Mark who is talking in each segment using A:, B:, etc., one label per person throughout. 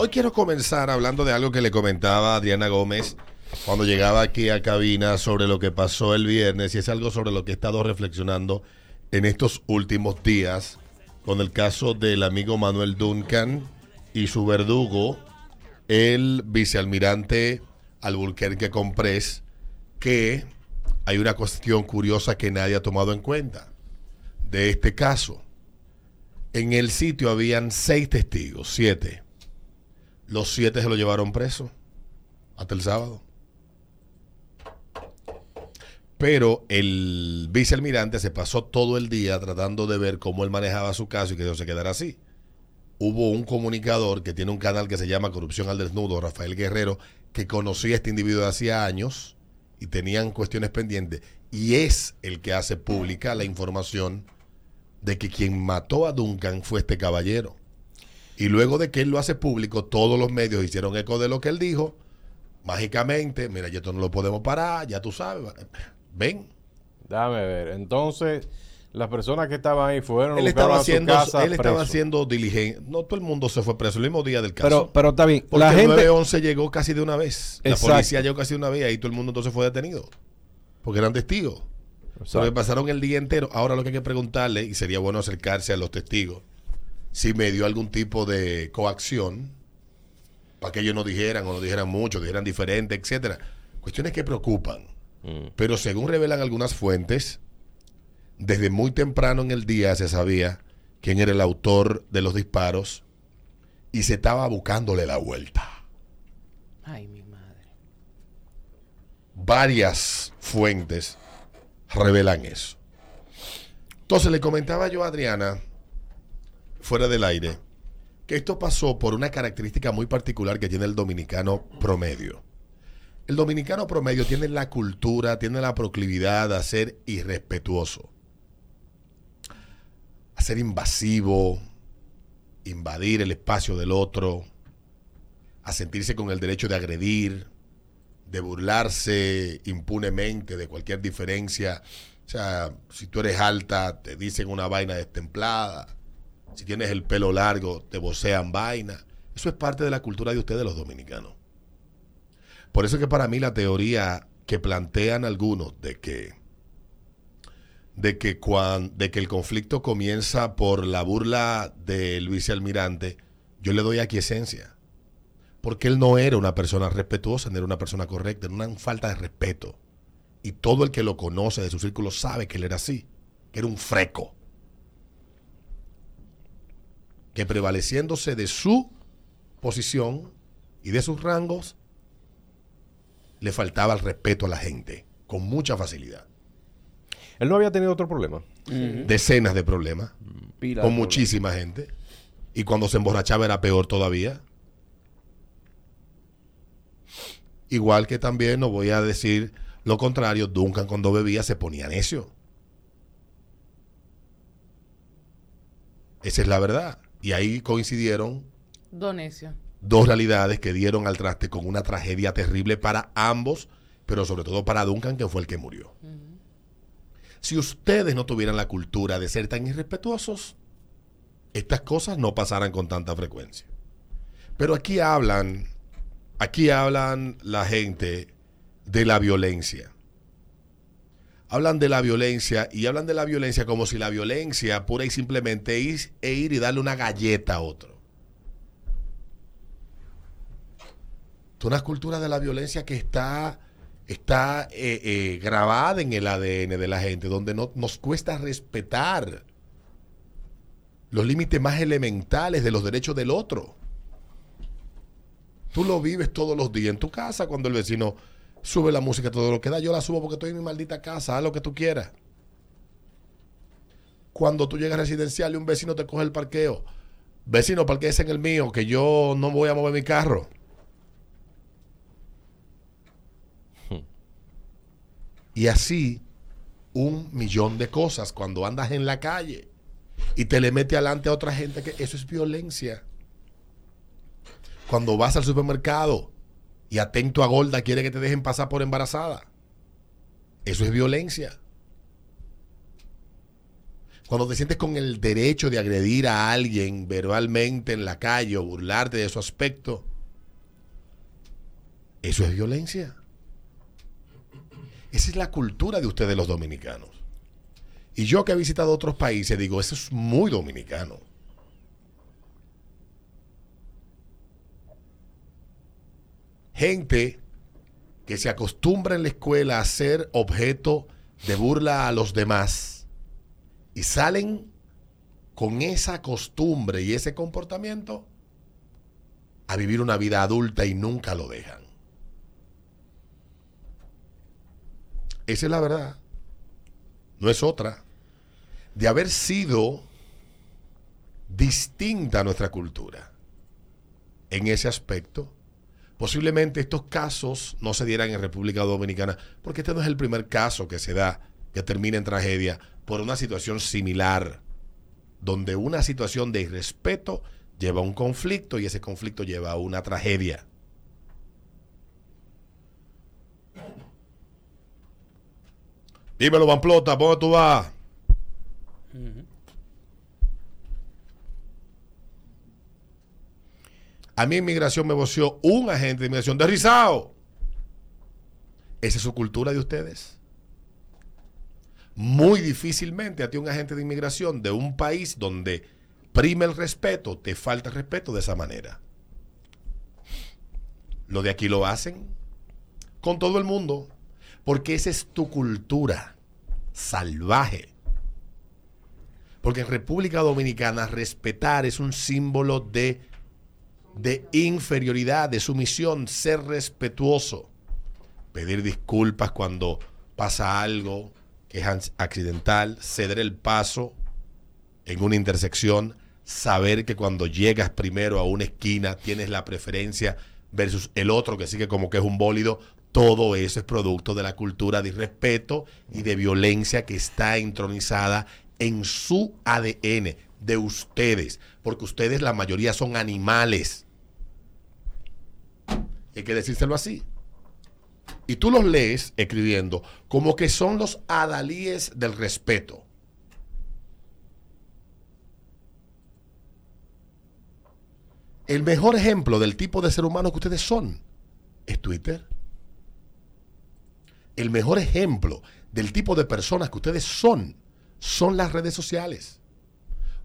A: Hoy quiero comenzar hablando de algo que le comentaba Adriana Gómez cuando llegaba aquí a cabina sobre lo que pasó el viernes y es algo sobre lo que he estado reflexionando en estos últimos días con el caso del amigo Manuel Duncan y su verdugo, el vicealmirante Alburquerque Comprés, que hay una cuestión curiosa que nadie ha tomado en cuenta de este caso. En el sitio habían seis testigos, siete. Los siete se lo llevaron preso hasta el sábado. Pero el vicealmirante se pasó todo el día tratando de ver cómo él manejaba su caso y que eso se quedara así. Hubo un comunicador que tiene un canal que se llama Corrupción al Desnudo, Rafael Guerrero, que conocía a este individuo de hacía años y tenían cuestiones pendientes. Y es el que hace pública la información de que quien mató a Duncan fue este caballero. Y luego de que él lo hace público, todos los medios hicieron eco de lo que él dijo. Mágicamente, mira, ya esto no lo podemos parar, ya tú sabes. Ven.
B: Dame ver. Entonces, las personas que estaban ahí fueron
A: él estaba haciendo, él estaba haciendo diligencia. No todo el mundo se fue preso el mismo día del caso.
C: Pero, pero está bien.
A: Porque la gente... 911 llegó casi de una vez. La policía llegó casi de una vez y ahí todo el mundo entonces fue detenido. Porque eran testigos. Porque pasaron el día entero. Ahora lo que hay que preguntarle, y sería bueno acercarse a los testigos, si me dio algún tipo de coacción, para que ellos no dijeran o no dijeran mucho, dijeran diferente, etcétera. Cuestiones que preocupan. Mm. Pero según revelan algunas fuentes, desde muy temprano en el día se sabía quién era el autor de los disparos y se estaba buscándole la vuelta.
C: Ay, mi madre.
A: Varias fuentes revelan eso. Entonces le comentaba yo a Adriana, fuera del aire, que esto pasó por una característica muy particular que tiene el dominicano promedio. El dominicano promedio tiene la cultura, tiene la proclividad a ser irrespetuoso, a ser invasivo, invadir el espacio del otro, a sentirse con el derecho de agredir, de burlarse impunemente de cualquier diferencia. O sea, si tú eres alta, te dicen una vaina destemplada. Si tienes el pelo largo, te vocean vaina. Eso es parte de la cultura de ustedes los dominicanos. Por eso que para mí la teoría que plantean algunos de que de que cuando, de que el conflicto comienza por la burla del vicealmirante, yo le doy aquí esencia porque él no era una persona respetuosa, no era una persona correcta, era una falta de respeto. Y todo el que lo conoce de su círculo sabe que él era así, que era un freco. Que prevaleciéndose de su posición y de sus rangos, le faltaba el respeto a la gente, con mucha facilidad.
B: Él no había tenido otro problema.
A: Decenas de problemas, con muchísima gente. Y cuando se emborrachaba era peor todavía. Igual que también no voy a decir lo contrario, Duncan cuando bebía se ponía necio. Esa es la verdad. Y ahí coincidieron dos realidades que dieron al traste con una tragedia terrible para ambos, pero sobre todo para Duncan, que fue el que murió. Si ustedes no tuvieran la cultura de ser tan irrespetuosos, estas cosas no pasaran con tanta frecuencia. Pero aquí hablan Aquí hablan la gente de la violencia. Hablan de la violencia y hablan de la violencia como si la violencia pura y simplemente es e ir y darle una galleta a otro. Es una cultura de la violencia que está, está eh, eh, grabada en el ADN de la gente, donde no, nos cuesta respetar los límites más elementales de los derechos del otro. Tú lo vives todos los días en tu casa cuando el vecino sube la música, todo lo que da. Yo la subo porque estoy en mi maldita casa, haz lo que tú quieras. Cuando tú llegas residencial y un vecino te coge el parqueo, vecino, parquees en el mío, que yo no voy a mover mi carro. Y así un millón de cosas cuando andas en la calle y te le mete adelante a otra gente que eso es violencia cuando vas al supermercado y atento a gorda quiere que te dejen pasar por embarazada. Eso es violencia. Cuando te sientes con el derecho de agredir a alguien verbalmente en la calle o burlarte de su aspecto, eso es violencia. Esa es la cultura de ustedes los dominicanos. Y yo que he visitado otros países digo, eso es muy dominicano. Gente que se acostumbra en la escuela a ser objeto de burla a los demás y salen con esa costumbre y ese comportamiento a vivir una vida adulta y nunca lo dejan. Esa es la verdad. No es otra. De haber sido distinta a nuestra cultura en ese aspecto, posiblemente estos casos no se dieran en República Dominicana, porque este no es el primer caso que se da, que termina en tragedia, por una situación similar, donde una situación de irrespeto lleva a un conflicto y ese conflicto lleva a una tragedia. Dímelo, Pamplota, ¿por dónde tú vas? A mí inmigración me voció un agente de inmigración de Rizao. Esa es su cultura de ustedes. Muy difícilmente a ti un agente de inmigración de un país donde prime el respeto, te falta respeto de esa manera. Lo de aquí lo hacen con todo el mundo, porque esa es tu cultura salvaje. Porque en República Dominicana respetar es un símbolo de, de inferioridad, de sumisión, ser respetuoso, pedir disculpas cuando pasa algo que es accidental, ceder el paso en una intersección, saber que cuando llegas primero a una esquina tienes la preferencia versus el otro que sigue como que es un bólido, todo eso es producto de la cultura de irrespeto y de violencia que está entronizada en su ADN de ustedes, porque ustedes la mayoría son animales. Hay que decírselo así. Y tú los lees escribiendo como que son los adalíes del respeto. El mejor ejemplo del tipo de ser humano que ustedes son es Twitter el mejor ejemplo del tipo de personas que ustedes son, son las redes sociales.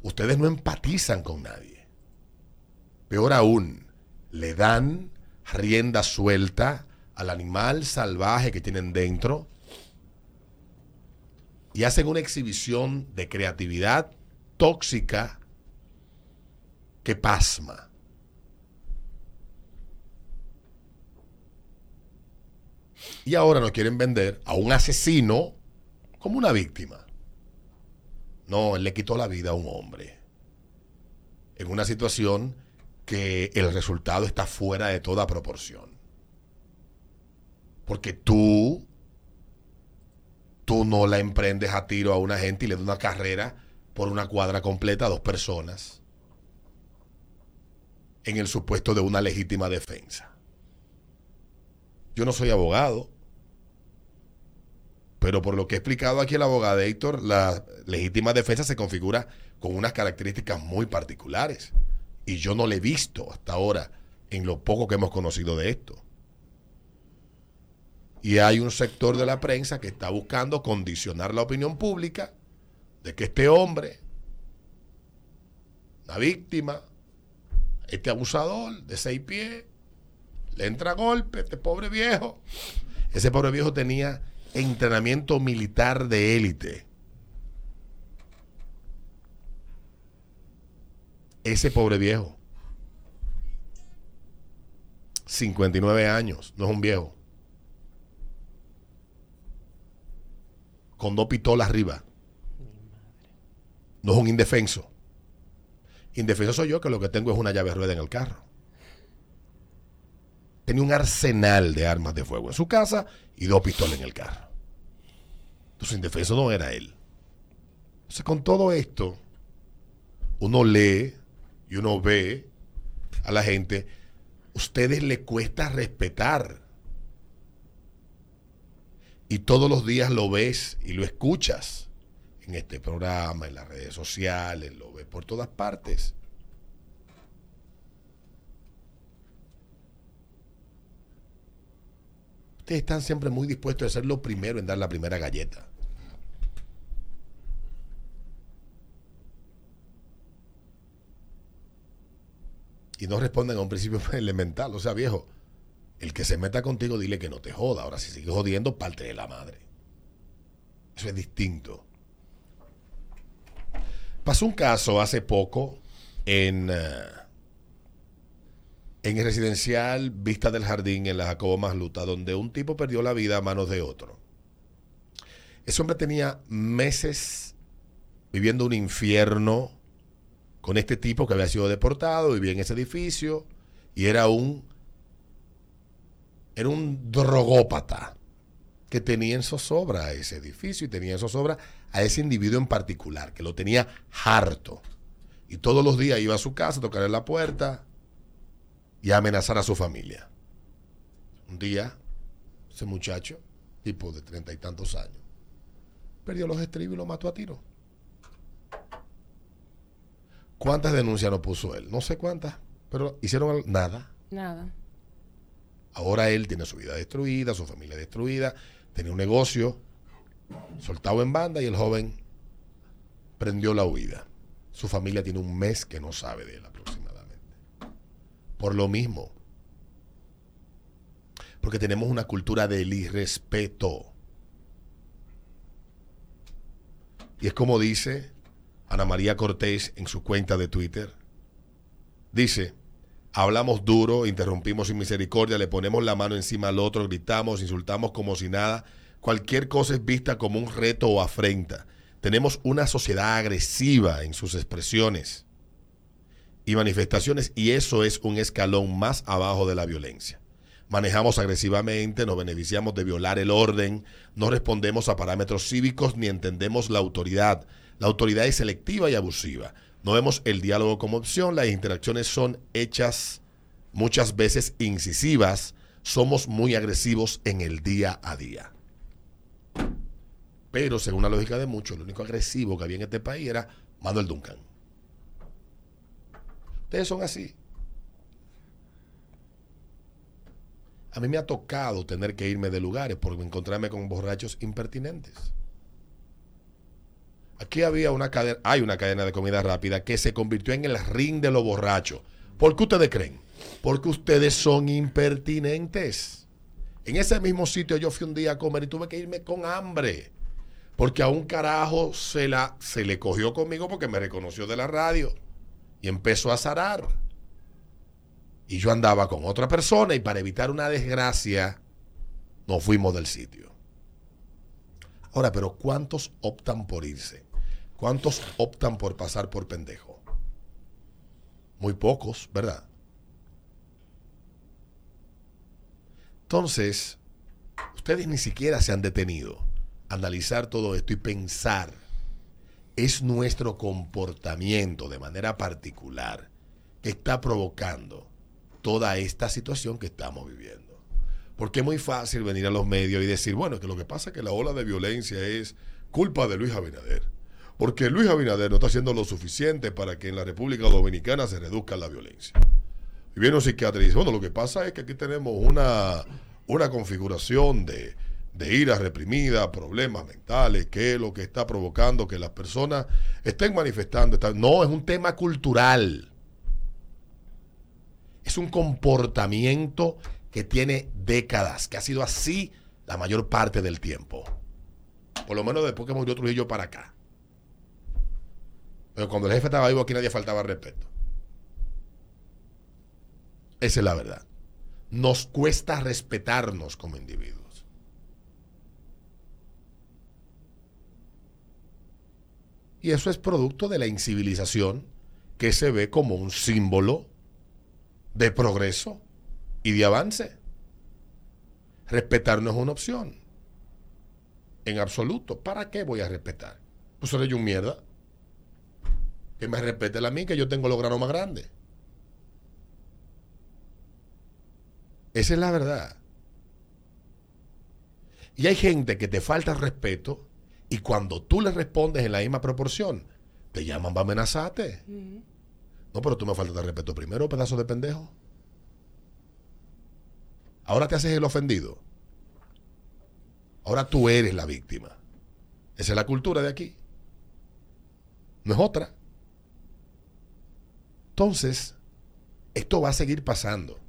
A: Ustedes no empatizan con nadie. Peor aún, le dan rienda suelta al animal salvaje que tienen dentro y hacen una exhibición de creatividad tóxica que pasma. Y ahora nos quieren vender a un asesino como una víctima. No, él le quitó la vida a un hombre. En una situación que el resultado está fuera de toda proporción. Porque tú, tú no la emprendes a tiro a una gente y le das una carrera por una cuadra completa a dos personas en el supuesto de una legítima defensa. Yo no soy abogado, pero por lo que ha explicado aquí el abogado Héctor, la legítima defensa se configura con unas características muy particulares. Y yo no le he visto hasta ahora en lo poco que hemos conocido de esto. Y hay un sector de la prensa que está buscando condicionar la opinión pública de que este hombre, la víctima, este abusador de seis pies, le entra a golpe, este pobre viejo. Ese pobre viejo tenía entrenamiento militar de élite. Ese pobre viejo. 59 años, no es un viejo. Con dos pistolas arriba. No es un indefenso. Indefenso soy yo que lo que tengo es una llave rueda en el carro. Tenía un arsenal de armas de fuego en su casa y dos pistolas en el carro. Entonces, indefenso no era él. Entonces, con todo esto, uno lee y uno ve a la gente, ustedes le cuesta respetar. Y todos los días lo ves y lo escuchas en este programa, en las redes sociales, lo ve por todas partes. Ustedes están siempre muy dispuestos a ser lo primero en dar la primera galleta. Y no responden a un principio elemental. O sea, viejo, el que se meta contigo, dile que no te joda. Ahora, si sigue jodiendo, parte de la madre. Eso es distinto. Pasó un caso hace poco en, eh, en el residencial Vista del Jardín en la Jacobo Masluta, donde un tipo perdió la vida a manos de otro. Ese hombre tenía meses viviendo un infierno con este tipo que había sido deportado, vivía en ese edificio y era un era un drogópata que tenía en zozobra a ese edificio y tenía en zozobra a ese individuo en particular, que lo tenía harto. Y todos los días iba a su casa a tocarle la puerta y a amenazar a su familia. Un día, ese muchacho, tipo de treinta y tantos años, perdió los estribos y lo mató a tiro. ¿Cuántas denuncias no puso él? No sé cuántas, pero hicieron nada.
D: Nada.
A: Ahora él tiene su vida destruida, su familia destruida, tenía un negocio soltado en banda y el joven prendió la huida. Su familia tiene un mes que no sabe de él aproximadamente. Por lo mismo. Porque tenemos una cultura del irrespeto. Y es como dice Ana María Cortés en su cuenta de Twitter. Dice, hablamos duro, interrumpimos sin misericordia, le ponemos la mano encima al otro, gritamos, insultamos como si nada. Cualquier cosa es vista como un reto o afrenta. Tenemos una sociedad agresiva en sus expresiones y manifestaciones y eso es un escalón más abajo de la violencia. Manejamos agresivamente, nos beneficiamos de violar el orden, no respondemos a parámetros cívicos ni entendemos la autoridad. La autoridad es selectiva y abusiva. No vemos el diálogo como opción, las interacciones son hechas muchas veces incisivas, somos muy agresivos en el día a día. Pero según la lógica de muchos, el único agresivo que había en este país era Manuel Duncan. Ustedes son así. A mí me ha tocado tener que irme de lugares por encontrarme con borrachos impertinentes. Aquí había una cadena, hay una cadena de comida rápida que se convirtió en el ring de los borrachos. ¿Por qué ustedes creen? Porque ustedes son impertinentes. En ese mismo sitio yo fui un día a comer y tuve que irme con hambre. Porque a un carajo se, la, se le cogió conmigo porque me reconoció de la radio. Y empezó a zarar. Y yo andaba con otra persona y para evitar una desgracia nos fuimos del sitio. Ahora, pero ¿cuántos optan por irse? ¿Cuántos optan por pasar por pendejo? Muy pocos, ¿verdad? Entonces, ustedes ni siquiera se han detenido a analizar todo esto y pensar, es nuestro comportamiento de manera particular que está provocando toda esta situación que estamos viviendo. Porque es muy fácil venir a los medios y decir, bueno, que lo que pasa es que la ola de violencia es culpa de Luis Abinader. Porque Luis Abinader no está haciendo lo suficiente para que en la República Dominicana se reduzca la violencia. Y viene un psiquiatra y dice, bueno, lo que pasa es que aquí tenemos una, una configuración de, de ira reprimida, problemas mentales, que es lo que está provocando que las personas estén manifestando. No, es un tema cultural. Es un comportamiento que tiene décadas, que ha sido así la mayor parte del tiempo. Por lo menos después que murió Trujillo para acá. Pero cuando el jefe estaba vivo aquí nadie faltaba respeto. Esa es la verdad. Nos cuesta respetarnos como individuos. Y eso es producto de la incivilización que se ve como un símbolo de progreso y de avance. Respetar no es una opción. En absoluto. ¿Para qué voy a respetar? Pues yo un mierda. Que me respete a mí, que yo tengo los granos más grandes. Esa es la verdad. Y hay gente que te falta respeto Y cuando tú le respondes en la misma proporción, te llaman para amenazarte. No, pero tú me faltas de respeto primero, pedazo de pendejo. Ahora te haces el ofendido. Ahora tú eres la víctima. Esa es la cultura de aquí. No es otra. Entonces, esto va a seguir pasando.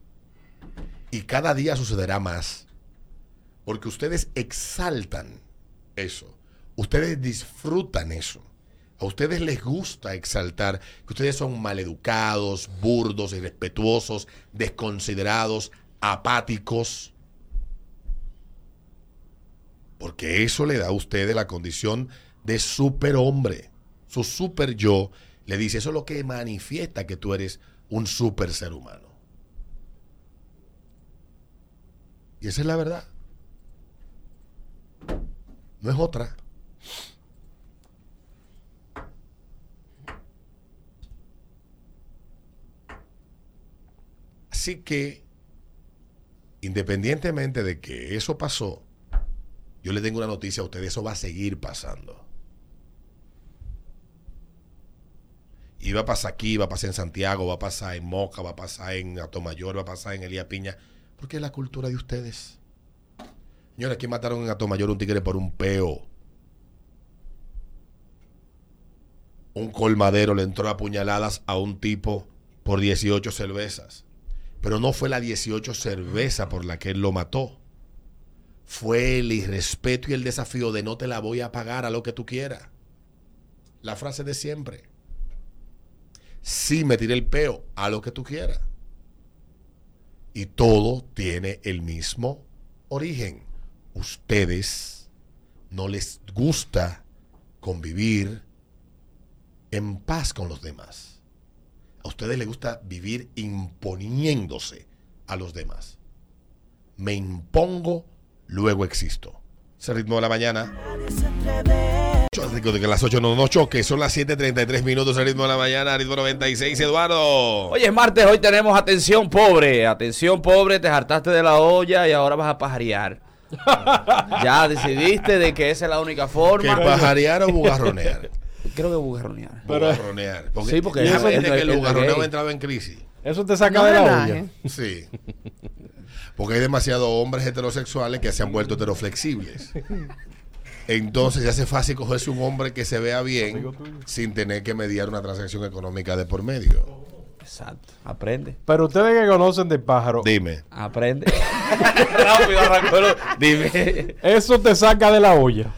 A: Y cada día sucederá más. Porque ustedes exaltan eso. Ustedes disfrutan eso. A ustedes les gusta exaltar que ustedes son maleducados, burdos, irrespetuosos, desconsiderados, apáticos. Porque eso le da a ustedes la condición de superhombre. Su super yo le dice, eso es lo que manifiesta que tú eres un super ser humano. Y esa es la verdad. No es otra. Así que, independientemente de que eso pasó, yo le tengo una noticia a ustedes, eso va a seguir pasando. Y va a pasar aquí, va a pasar en Santiago, va a pasar en Moca, va a pasar en Atomayor, va a pasar en Elías Piña, porque es la cultura de ustedes. Señores, aquí mataron en Atomayor un tigre por un peo. Un colmadero le entró a puñaladas a un tipo por 18 cervezas. Pero no fue la 18 cerveza por la que él lo mató. Fue el irrespeto y el desafío de no te la voy a pagar a lo que tú quieras. La frase de siempre. Sí, me tiré el peo a lo que tú quieras. Y todo tiene el mismo origen. Ustedes no les gusta convivir en paz con los demás. A ustedes les gusta vivir imponiéndose a los demás. Me impongo, luego existo. Ese ritmo de la mañana. De que las 8 no nos choque, son las 7:33 minutos, el ritmo de la mañana, ritmo 96, Eduardo.
C: Oye, es martes, hoy tenemos atención pobre. Atención pobre, te hartaste de la olla y ahora vas a pajarear. ya decidiste de que esa es la única
A: ¿Que
C: forma.
A: pajarear o bugarronear?
C: Creo que bugarronear.
B: Pero-
A: bugarronear. Porque
C: Sí, porque eso-
A: que el
C: el- el
A: bugarroneo ha entrado en crisis.
B: Eso te saca
D: No
B: de la
D: relaje.
B: olla.
A: Sí. Porque hay demasiados hombres heterosexuales que se han vuelto heteroflexibles. Entonces se hace fácil cogerse un hombre que se vea bien sin tener que mediar una transacción económica de por medio.
C: Exacto. Aprende.
B: Pero ustedes que conocen de pájaro,
A: Dime.
C: Aprende. Rápido arrancó. lo- Dime.
B: eso te saca de la olla.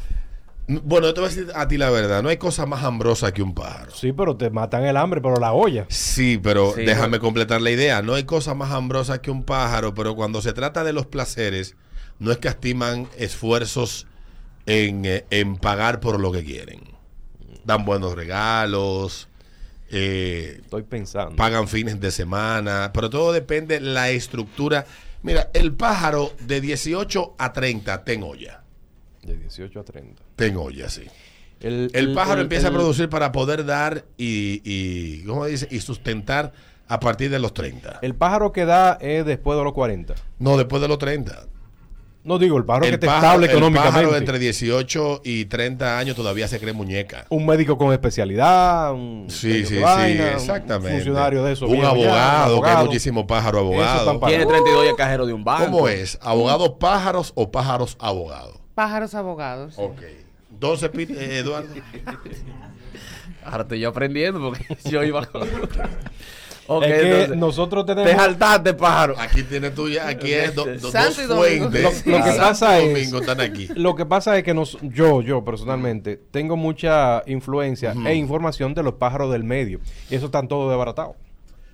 A: Bueno, yo te voy a decir a ti la verdad. No hay cosa más hambrosa que un pájaro.
B: Sí, pero te matan el hambre, pero la olla.
A: Sí, pero
C: Sí,
A: déjame completar la idea. No hay cosa más hambrosa que un pájaro, pero cuando se trata de los placeres, no es que estiman esfuerzos en, eh, en pagar por lo que quieren. Dan buenos regalos, eh,
B: Estoy pensando.
A: pagan fines de semana, pero todo depende de la estructura. Mira, el pájaro de 18 a 30 ten olla.
B: De 18 a 30.
A: Ten olla, sí.
B: El,
A: El pájaro
B: el-
A: empieza a
B: el-
A: producir para poder dar y, y, ¿cómo dice? y sustentar a partir de los 30.
B: El pájaro que da es después de los 40.
A: No, después de los 30.
B: No digo, el pájaro que
A: El
B: te
A: pájaro,
B: estable
A: el
B: económicamente.
A: pájaro entre 18 y 30 años todavía se cree muñeca.
B: Un médico con especialidad, un
A: Sí, sí, sí,
B: vaina, un
A: exactamente.
B: funcionario de eso.
A: Un
B: ya,
A: abogado, que hay muchísimos pájaros abogados.
C: Tiene 32 y el cajero de un banco.
A: ¿Cómo es? ¿Abogados pájaros o pájaros abogados?
D: Pájaros abogados.
A: Ok. Entonces, eh, Eduardo.
C: Ahora estoy yo aprendiendo porque yo iba con... Ok,
B: es que
C: entonces,
B: nosotros
C: te
B: tenemos...
C: saltaste, pájaro.
A: Aquí tienes tú ya, aquí es do- do-
D: Santo
A: dos
D: Domingo.
A: fuentes.
B: Lo- lo que pasa es-
A: Domingo están aquí.
B: Lo que pasa es que nos, yo, yo personalmente, tengo mucha influencia e información de los pájaros del medio. Y eso están todos desbaratados.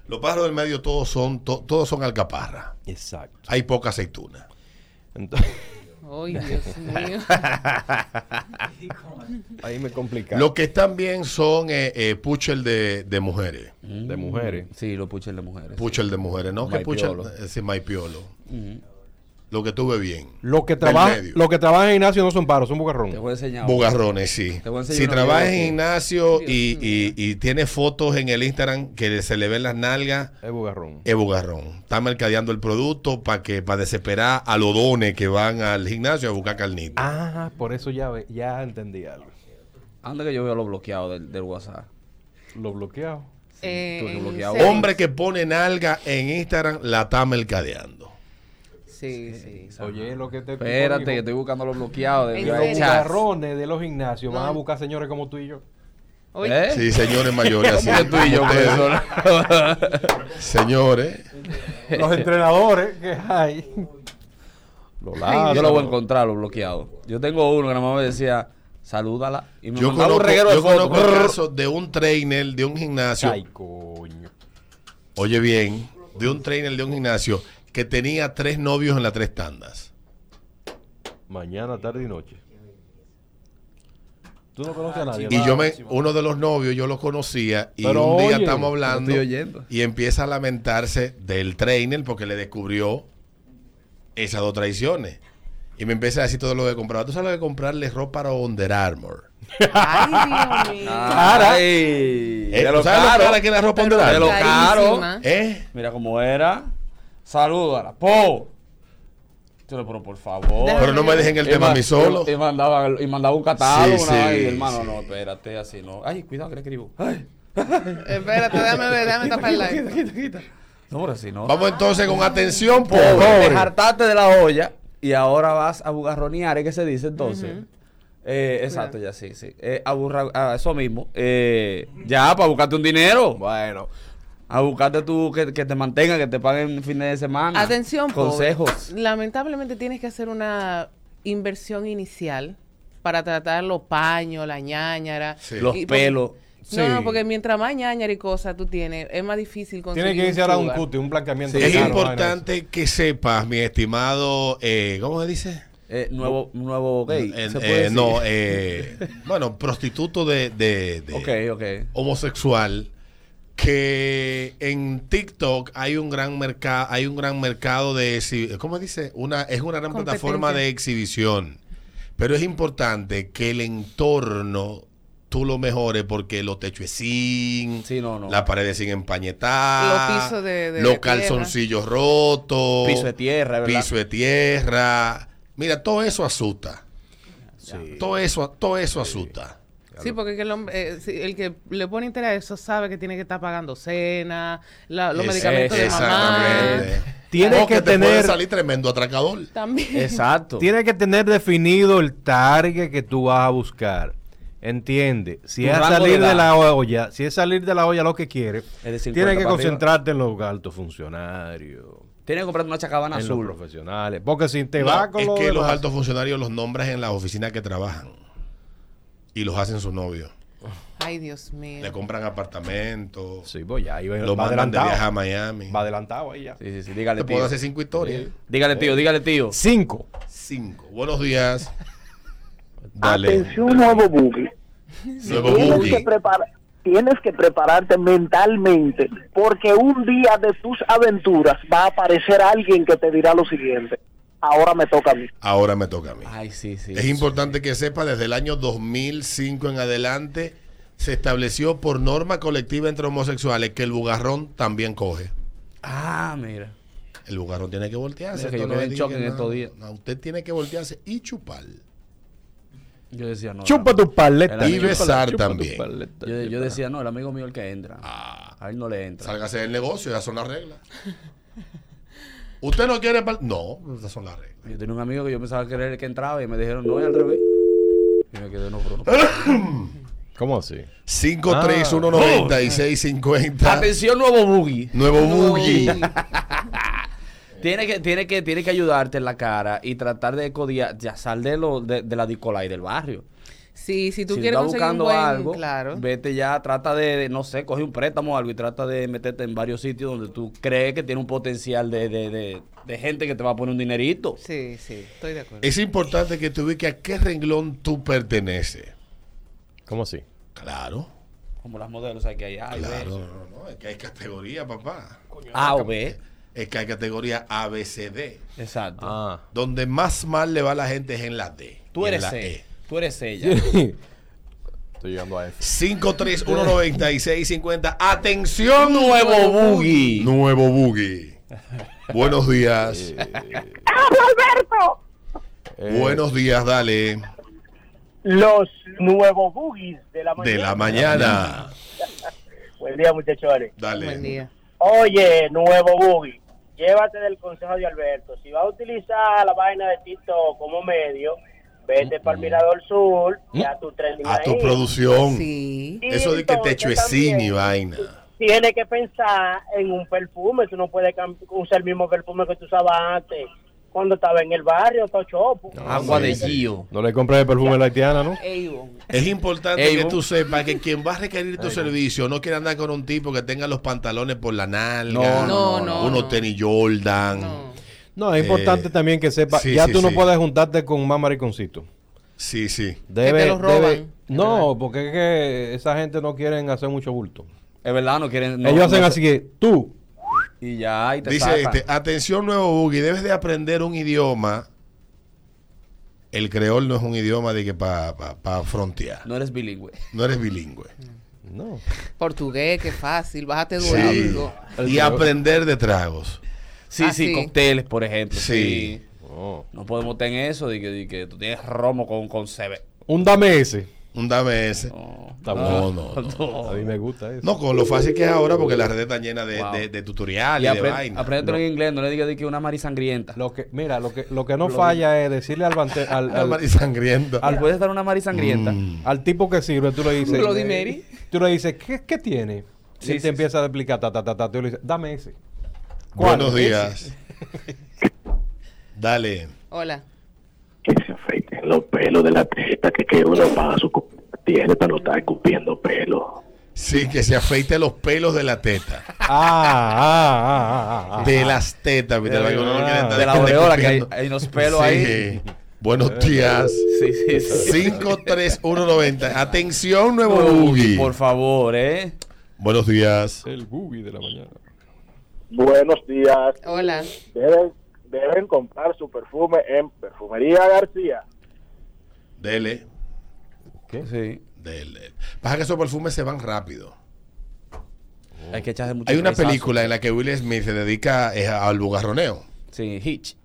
A: Los pájaros del medio todos son, to- todos son alcaparra.
B: Exacto.
A: Hay poca aceituna.
B: Entonces,
D: Ay, Dios mío.
B: ahí me complica.
A: Lo que están bien son eh, eh, puchel de, de mujeres.
B: de mujeres.
C: Sí, lo puchen de mujeres.
A: Puchel de mujeres, ¿no? Que puchel,
C: Maipiolo.
A: eh, sí, maipiolo. Lo que tuve bien.
B: Los que,
A: medio.
B: los que trabajan en gimnasio no son pájaros, son
C: Te
B: bugarrones.
C: voy a enseñar.
A: Bugarrones, sí.
C: Te voy a enseñar
A: Si trabajas en gimnasio y, y, y tiene fotos en el Instagram que se le ven las nalgas,
B: Es bugarrón.
A: es bugarrón. Está mercadeando el producto para que para desesperar a los dones que van al gimnasio a buscar carnita.
B: Ah, por eso ya, ya entendí algo.
C: Anda que yo veo los bloqueados del, del WhatsApp.
B: Lo bloqueado.
D: Eh,
C: bloqueado.
D: settings.
A: Hombre que pone nalga en Instagram la está mercadeando.
D: Sí, sí.
B: Oye, lo que te
C: Espérate, que estoy buscando los bloqueados de
B: Los garrones de los gimnasios van a buscar señores como tú y yo.
D: Oye,
C: ¿Eh?
A: Sí, señores mayores. así
C: ¿Cómo que tú y yo?
A: Señores.
B: Los entrenadores que hay. Los
C: Yo lo voy a encontrar, los bloqueados. Yo tengo uno que nada más me decía, salúdala. Y me
A: Yo conozco,
C: un reguero de
A: yo conozco
C: fotos.
A: el caso de un trainer de un gimnasio.
B: Ay, coño.
A: Oye bien, de un trainer de un gimnasio que tenía tres novios en las tres tandas.
B: Mañana, tarde y noche. Tú no conoces a nadie.
A: Y yo me, uno de los novios yo lo conocía y
B: Pero
A: un día
B: oye,
A: estamos hablando y empieza a lamentarse del trainer porque le descubrió esas dos traiciones. Y me empieza a decir todo lo que compraba. Tú sabes lo que comprarle ropa para Under Armour.
D: ay, Dios mío.
B: Cara.
C: Ay,
A: Eh,
C: de
A: ¿tú
C: lo
A: sabes lo
C: caro.
A: cara que es la ropa Under
C: De lo
A: Armour?
C: caro.
A: ¿Eh?
C: Mira cómo era. Salúdala. Po. Pero por favor.
D: Déjame
A: Pero no me dejen el
C: Y
A: tema a mí solo.
C: Y mandaba, y mandaba un catálogo.
A: Sí,
C: una-
A: sí,
C: y hermano,
A: sí.
C: no, espérate, así no. Ay, cuidado que le escribo. Ay,
D: Espérate, déjame ver, déjame tapar la.
C: quita, quita, quita. No, pero si no.
A: Vamos entonces con atención,
C: Pobre.
A: pobre.
C: Te hartaste de la olla y ahora vas a bugarronear, ¿es que se dice entonces? Eh, exacto, ya sí, sí. Eh, a burra- a eso mismo. Eh, ya, para buscarte un dinero.
B: Bueno.
C: A buscarte tú que, que te mantenga, que te paguen fines de semana.
D: Atención, pobre.
C: Consejos.
D: Lamentablemente tienes que hacer una inversión inicial para tratar los paños, la ñañara.
A: Sí.
C: Los
D: Y
C: pelos.
D: No,
B: Sí.
D: no, porque mientras más ñañara y cosas tú tienes, es más difícil conseguir
B: Tiene que iniciar a un
D: sugar.
B: cuti, un blanqueamiento.
C: Sí,
A: Es importante que sepas, mi estimado, eh, ¿cómo se dice?
C: Eh, nuevo, nuevo gay.
A: Eh,
C: ¿se
A: eh,
C: puede decir?
A: no, eh, bueno, prostituto de, de- de
C: Ok, ok.
A: homosexual que en TikTok hay un gran mercado, hay un gran mercado de ¿cómo dice? Una es una gran plataforma de exhibición. Pero es importante que el entorno tú lo mejores porque los techos es zinc,
C: Sí, no, no.
A: las paredes sin empañetar,
D: Los pisos de- de
A: los
D: tierra.
A: calzoncillos rotos,
C: Piso de tierra, ¿verdad?
A: piso de tierra. Mira, todo eso asusta. Todo eso, todo eso asusta.
D: Sí, porque que el, hombre, eh, sí, el que le pone interés a eso sabe que tiene que estar pagando cena, la- los
A: Es-
D: medicamentos de mamá.
A: Exactamente.
B: Tiene
A: O
B: que
A: te puede
B: tener-
A: salir tremendo atracador.
D: También.
C: Exacto.
B: Tiene que tener definido el target que tú vas a buscar. Entiende, si
C: Tu
B: es
C: de
B: salir de, la olla, si es salir de la olla lo que quiere,
C: Es de 50
B: tienes que concentrarte en los altos funcionarios,
C: Tienes que comprarte una chacabana
B: en
C: azul.
B: los profesionales, porque si te
A: No,
B: vas con
A: es
B: los
A: que los altos funcionarios los nombras en las oficinas que trabajan y los hacen sus novios.
D: Ay, Dios mío.
A: Le compran apartamentos,
B: Sí, pues ya,
A: los
B: va
A: mandan de viaje a. Miami.
B: Va adelantado ahí ya.
C: Sí, sí, sí. Dígale,
A: Te
C: tío.
A: puedo hacer cinco historias.
C: Dígale, tío, dígale, tío.
B: Cinco.
A: Cinco. Buenos días. Dale.
E: Atención, nuevo boogie.
A: Nuevo
E: que, tienes que prepararte mentalmente porque un día de tus aventuras va a aparecer alguien que te dirá lo siguiente. Ahora me toca a mí.
A: Ahora me toca a mí.
C: Ay, sí, sí.
A: Es importante que sepa, desde el año 2005 en adelante se estableció por norma colectiva entre homosexuales que el bugarrón también coge.
C: Ah, mira.
A: El bugarrón tiene que voltearse.
C: Que yo
A: no es
C: en estos días.
A: no, usted tiene que voltearse y chupar.
C: Yo decía, no.
B: Chupa tu paleta.
C: Y
A: besar
B: chupa
A: también.
B: paleta,
C: Yo, decía, no, el amigo mío el que entra.
A: Ah,
C: A él no le entra.
A: sálgase del negocio, esas son las reglas. ¿Usted no quiere? par- No, esas son las reglas.
C: Yo tenía un amigo que yo pensaba que era el que entraba y me dijeron, no, es al revés. Y me quedé, no, pero no.
B: ¿Cómo así?
A: 5319650.
C: Atención, nuevo boogie.
A: Nuevo boogie.
C: Tiene que, tiene, que, tiene que ayudarte en la cara y tratar de codiar, ya sal de, lo, de, de la Dicolay del barrio.
D: Sí, si tú
C: si
D: quieres
C: estás buscando
D: buen,
C: algo,
D: claro.
C: vete ya, trata de, de, no sé, coge un préstamo o algo y trata de meterte en varios sitios donde tú crees que tiene un potencial de, de, de, de gente que te va a poner un dinerito.
D: Sí, sí, estoy de acuerdo.
A: Es importante que tú ubiques a qué renglón tú perteneces.
B: ¿Cómo así?
A: Claro.
C: Como las modelos hay que hay A y B.
A: Claro, no, no, es que hay categoría, papá.
C: A o B.
A: Es que hay categoría A, B, C, D.
C: Exacto.
B: Ah.
A: Donde más mal le va a la gente es en la D.
C: Tú
A: en
C: eres
A: la
C: C.
A: E.
C: Tú eres ella.
B: Estoy llegando a F.
A: 5319650. Atención,
C: Nuevo boogie.
A: Nuevo boogie. Buenos días.
E: ¡Alberto!
B: Eh,
A: Buenos días, dale.
F: Los nuevos boogies de la mañana.
A: De la mañana.
F: Buen día, muchachones.
A: Dale.
D: Buen día.
F: Oye, nuevo boogie, llévate del consejo de Alberto. Si vas a utilizar la vaina de Tito como medio, vete para el Mirador Sur y a tu trending
A: A tu
F: ahí.
A: producción.
D: Sí.
A: Eso de que te chuecín y vaina.
F: Tienes que pensar en un perfume. Tú no puedes usar el mismo perfume que tú usabas antes cuando estaba en el barrio, todo chopo.
C: Agua
A: sí,
C: de. Gio.
B: No le compres el perfume a la haitiana, ¿no?
A: Es importante que tú sepas que quien va a requerir tu servicio no quiere andar con un tipo que tenga los pantalones por la nalga,
C: No,
D: no, no,
A: unos
D: no.
A: tenis Jordan.
D: No.
B: Es importante
A: Eh,
B: también que sepa,
A: sí,
B: ya
A: sí,
B: tú no
A: sí.
B: puedes juntarte con más mariconcito.
A: Sí, sí.
B: Debe,
D: te los roban.
B: debe- no, porque es que esa gente no quieren hacer mucho bulto.
C: Es verdad, no quieren. no-
B: Ellos hacen
C: no
B: así que tú,
C: Y ya, y te
A: Dice
C: sacan.
A: este, atención nuevo boogie, debes de aprender un idioma. El creol no es un idioma de que para pa, frontear.
C: No eres bilingüe.
A: No eres bilingüe.
B: no.
D: Portugués, qué fácil. Bájate
A: Sí.
D: Duolingo.
A: Y aprender de tragos.
C: Sí,
D: Ah,
C: sí,
D: sí.
C: cócteles, por ejemplo.
A: Sí.
C: Sí.
B: No.
C: No podemos tener eso de que, de que tú tienes romo con, con CB.
B: Un dame ese.
A: Un dame ese.
C: No,
A: No,
B: A mí me gusta eso.
A: No, con lo fácil que es ahora, porque las redes están llenas de,
C: Wow.
A: de, de tutoriales
C: Y
A: y de
C: apre-
A: vaina.
C: apréndetelo en inglés, no le digas de que una mari sangrienta.
B: Lo que, mira, lo que, lo que no falla es decirle al, bante- al, al-
A: mari sangrienta.
C: Al puedes dar una mari sangrienta.
A: Mm.
B: al tipo que sirve, tú le dices. Eh,
D: Mary.
B: Tú le dices, ¿qué, qué tiene?
C: Sí,
B: y él
C: sí,
B: te empieza a explicar, ta, ta, ta, ta, tú le dices, dame ese. ¿Cuál?
A: Buenos días. Dale.
D: Hola.
E: Que se afeiten los pelos de la teta, que, que uno paga su tiene para no estar escupiendo pelo.
A: Sí, que se afeite los pelos de la teta.
B: Ah, ah, ah, ah, ah.
A: De las tetas.
B: De
C: la aureola, que hay, hay unos pelos
A: Sí.
C: ahí.
A: Buenos días.
C: Sí, sí, sí.
A: 53190. Atención, nuevo
C: Uy,
A: boogie.
C: Por favor, ¿eh?
A: Buenos días.
B: El boogie de la mañana.
F: Buenos días.
D: Hola.
F: Deben, deben comprar su perfume en Perfumería García.
A: Dele.
B: ¿Qué?
C: Sí.
A: Dele. Pasa que esos perfumes se van rápido.
C: Hay que echarse mucho
A: Hay una película en la que Will Smith se dedica eh, al bugarroneo.
C: Sí, Hitch.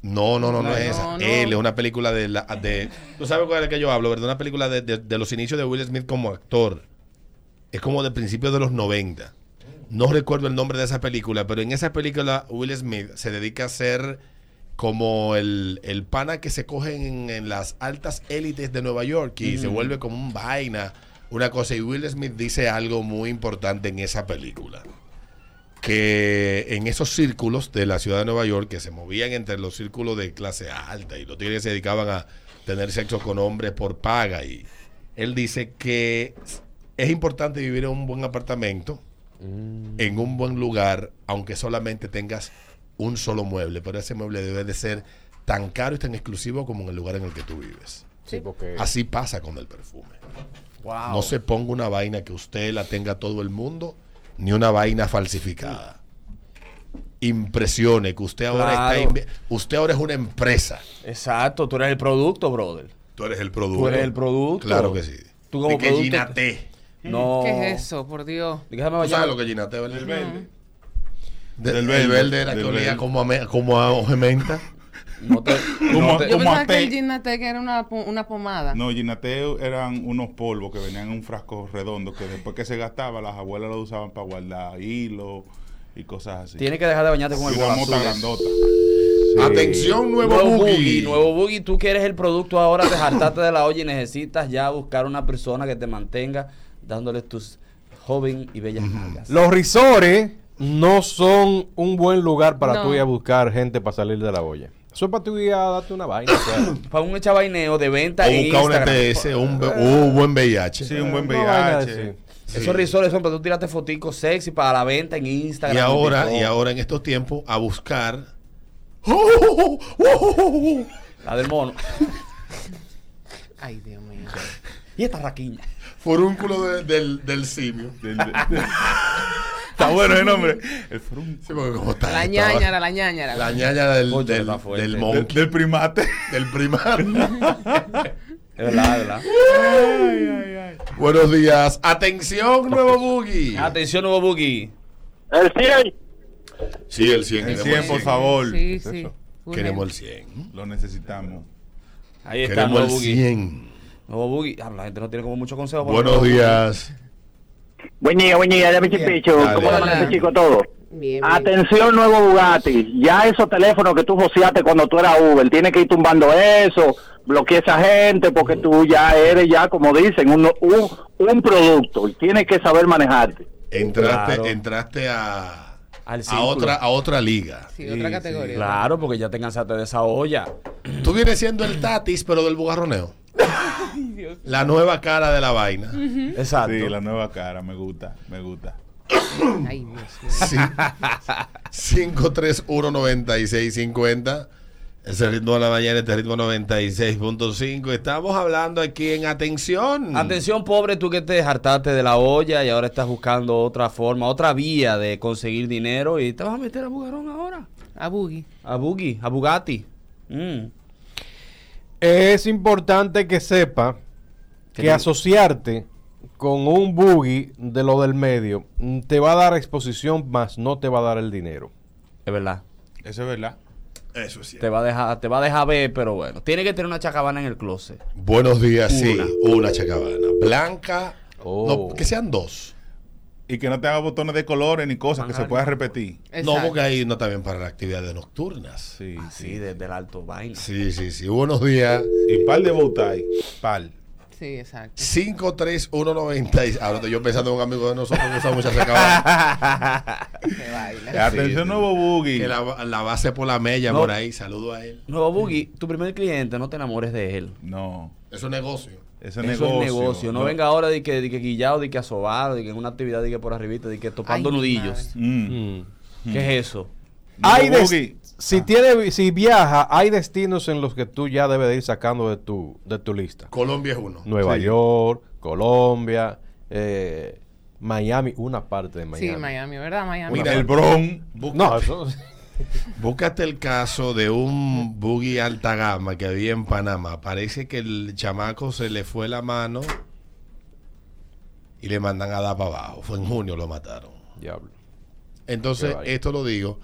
A: No, no, no, no,
D: No,
A: es esa.
D: no, no.
A: Él es una película de la. De, Tú sabes cuál es la que yo hablo, ¿verdad? Una película de, de- de los inicios de Will Smith como actor. Es como de principios de los 90. No recuerdo el nombre de esa película, pero en esa película Will Smith se dedica a ser como el, el pana que se coge en, en las altas élites de Nueva York y se vuelve como un vaina, una cosa. Y Will Smith dice algo muy importante en esa película que en esos círculos de la ciudad de Nueva York que se movían entre los círculos de clase alta y los tigres se dedicaban a tener sexo con hombres por paga y él dice que es importante vivir en un buen apartamento en un buen lugar aunque solamente tengas un solo mueble pero ese mueble debe de ser tan caro y tan exclusivo como en el lugar en el que tú vives
B: Sí, porque.
A: así pasa con el perfume
C: Wow.
A: no se ponga una vaina que usted la tenga todo el mundo, ni una vaina falsificada. Impresione que usted ahora
C: Claro.
A: está usted ahora es una empresa.
C: Exacto, tú eres el producto, brother.
A: Tú eres el producto.
C: Tú eres el producto.
A: Claro que sí.
C: Tú como
A: ¿De qué
C: producto-? No.
D: ¿Qué es eso? Por Dios.
C: Déjame
A: ¿Tú sabes lo que es Ginate, verdad?
G: El verde.
A: De-
G: Del
A: el
G: verde,
A: verde era que olía
G: verde.
A: como a, me- como a hoja de menta.
C: No te,
G: Como-
C: no te-
D: Yo
G: como
D: pensaba
G: a
D: que el. Ginatec era una, una pomada.
G: No, Ginateo eran unos polvos que venían en un frasco redondo que después que se gastaba las abuelas lo usaban para guardar hilo y cosas así.
C: Tienes que dejar de bañarte con
G: Y
C: el
G: una mota grandota.
A: Atención, nuevo,
C: Nuevo
A: boogie.
C: boogie, nuevo boogie. Tú que eres el producto ahora, te hartaste de la olla y necesitas ya buscar una persona que te mantenga dándole tus joven y bellas nalgas.
B: Los risores no son un buen lugar para
D: No.
B: tú ir a buscar gente para salir de la olla. Eso es para tú ir a darte una vaina.
C: Para un echabaineo de venta
A: O
C: en
A: buscar un
C: Instagram.
A: ETS, un, be- un buen VIH.
G: Sí, un buen VIH.
C: Esos risores son para tú tirarte foticos sexy para la venta en Instagram.
A: Y ahora,
C: tipo,
A: y ahora en estos tiempos, a buscar.
C: La del mono.
D: Ay, Dios mío.
C: y esta raquiña.
A: Furúnculo de- del, del simio.
G: Del- de- Está bueno el nombre. El frun-
A: Sí, porque como está.
D: La ñañara, la ñañara.
A: La ñaña del,
C: Oye,
A: del, del
G: del, del primate.
A: del primate.
C: Es verdad, es verdad.
A: Buenos días. Atención, nuevo boogie.
C: Atención, nuevo boogie.
F: El 100.
A: Sí, el 100.
G: El
A: queremos
G: 100, por favor.
D: Sí, sí.
A: Queremos el 100.
G: Lo necesitamos.
C: Ahí está,
A: Queremos
C: nuevo
A: el
C: boogie.
A: 100.
C: Nuevo Buggy. Ah, la gente no tiene como mucho consejo.
A: Buenos días.
E: Buen día, buen día, dame chipicho. ¿Cómo amanece, chico, todo?
D: Bien, bien.
E: Atención, nuevo Bugatti. Ya esos teléfonos que tú joseaste cuando tú eras Uber, tienes que ir tumbando eso, bloquear esa gente, porque tú ya eres, ya como dicen, un, un, un producto y tienes que saber manejarte.
A: Entraste,
C: Claro.
A: entraste a,
C: Al
A: a otra a otra liga.
D: Sí, otra
G: Sí,
D: categoría.
C: Claro, porque ya te cansaste de esa olla.
A: Tú vienes siendo el tatis, pero del bugarroneo. La nueva cara de la vaina.
C: Exacto.
G: Sí, la nueva cara, me gusta, me gusta.
D: Ay, Dios mío.
A: Sí. 5319650. Ese ritmo de la mañana, este ritmo 96.5. Estamos hablando aquí en Atención.
C: Atención, pobre, tú que te hartaste de la olla y ahora estás buscando otra forma, otra vía de conseguir dinero y te vas a meter a Bugarón ahora.
D: A Boogie.
C: A Buggy, a Bugatti. Mm.
B: Es importante que sepa
C: Que
B: que
C: te-
B: asociarte con un buggy de lo del medio te va a dar exposición, más no te va a dar el dinero.
C: Es verdad.
G: Eso es verdad.
A: Eso es cierto.
C: Te va a dejar, te va a dejar ver, pero bueno. Tiene que tener una chacabana en el closet.
A: Buenos días, sí.
C: Una.
A: Una chacabana. Blanca.
B: Oh.
A: No, que sean dos.
G: Y que no tenga botones de colores ni cosas que se pueda repetir.
A: No, porque ahí no también para las actividades nocturnas.
G: Sí,
C: Así, desde el alto vaina.
A: Sí, sí, sí. Buenos días.
G: Y par de bowtie, par.
D: Sí, exacto.
A: 53196. Ahora estoy yo pensando en un amigo de nosotros que usa muchas
D: vaina.
G: Atención,
A: sí.
G: nuevo buggy.
A: que la, la base por la mella
C: No.
A: por ahí. Saludo a él.
C: Nuevo Buggy, tu primer cliente, no te enamores de él.
G: No,
A: es negocio.
G: Ese
C: Eso
G: negocio.
C: es negocio. No, venga ahora de que, de que guillado, de que asobado, de que en una actividad de que por arribita, de que topando
D: Ay,
C: nudillos.
G: Mm.
B: Mm.
C: ¿Qué es eso?
B: Hay si
G: Ah.
B: tiene si viaja, hay destinos en los que tú ya debes de ir sacando de tu de tu lista.
A: Colombia es uno.
B: Nueva
G: Sí.
B: York, Colombia, eh, Miami, una parte de Miami.
D: Sí, Miami, ¿verdad? Miami.
A: Mira,
G: el Bron.
B: No, eso
A: Búscate el caso de un buggy alta gama que había en Panamá. Parece que el chamaco se le fue la mano y le mandan a dar para abajo. Fue en junio lo mataron.
B: diablo.
A: Entonces, esto lo digo.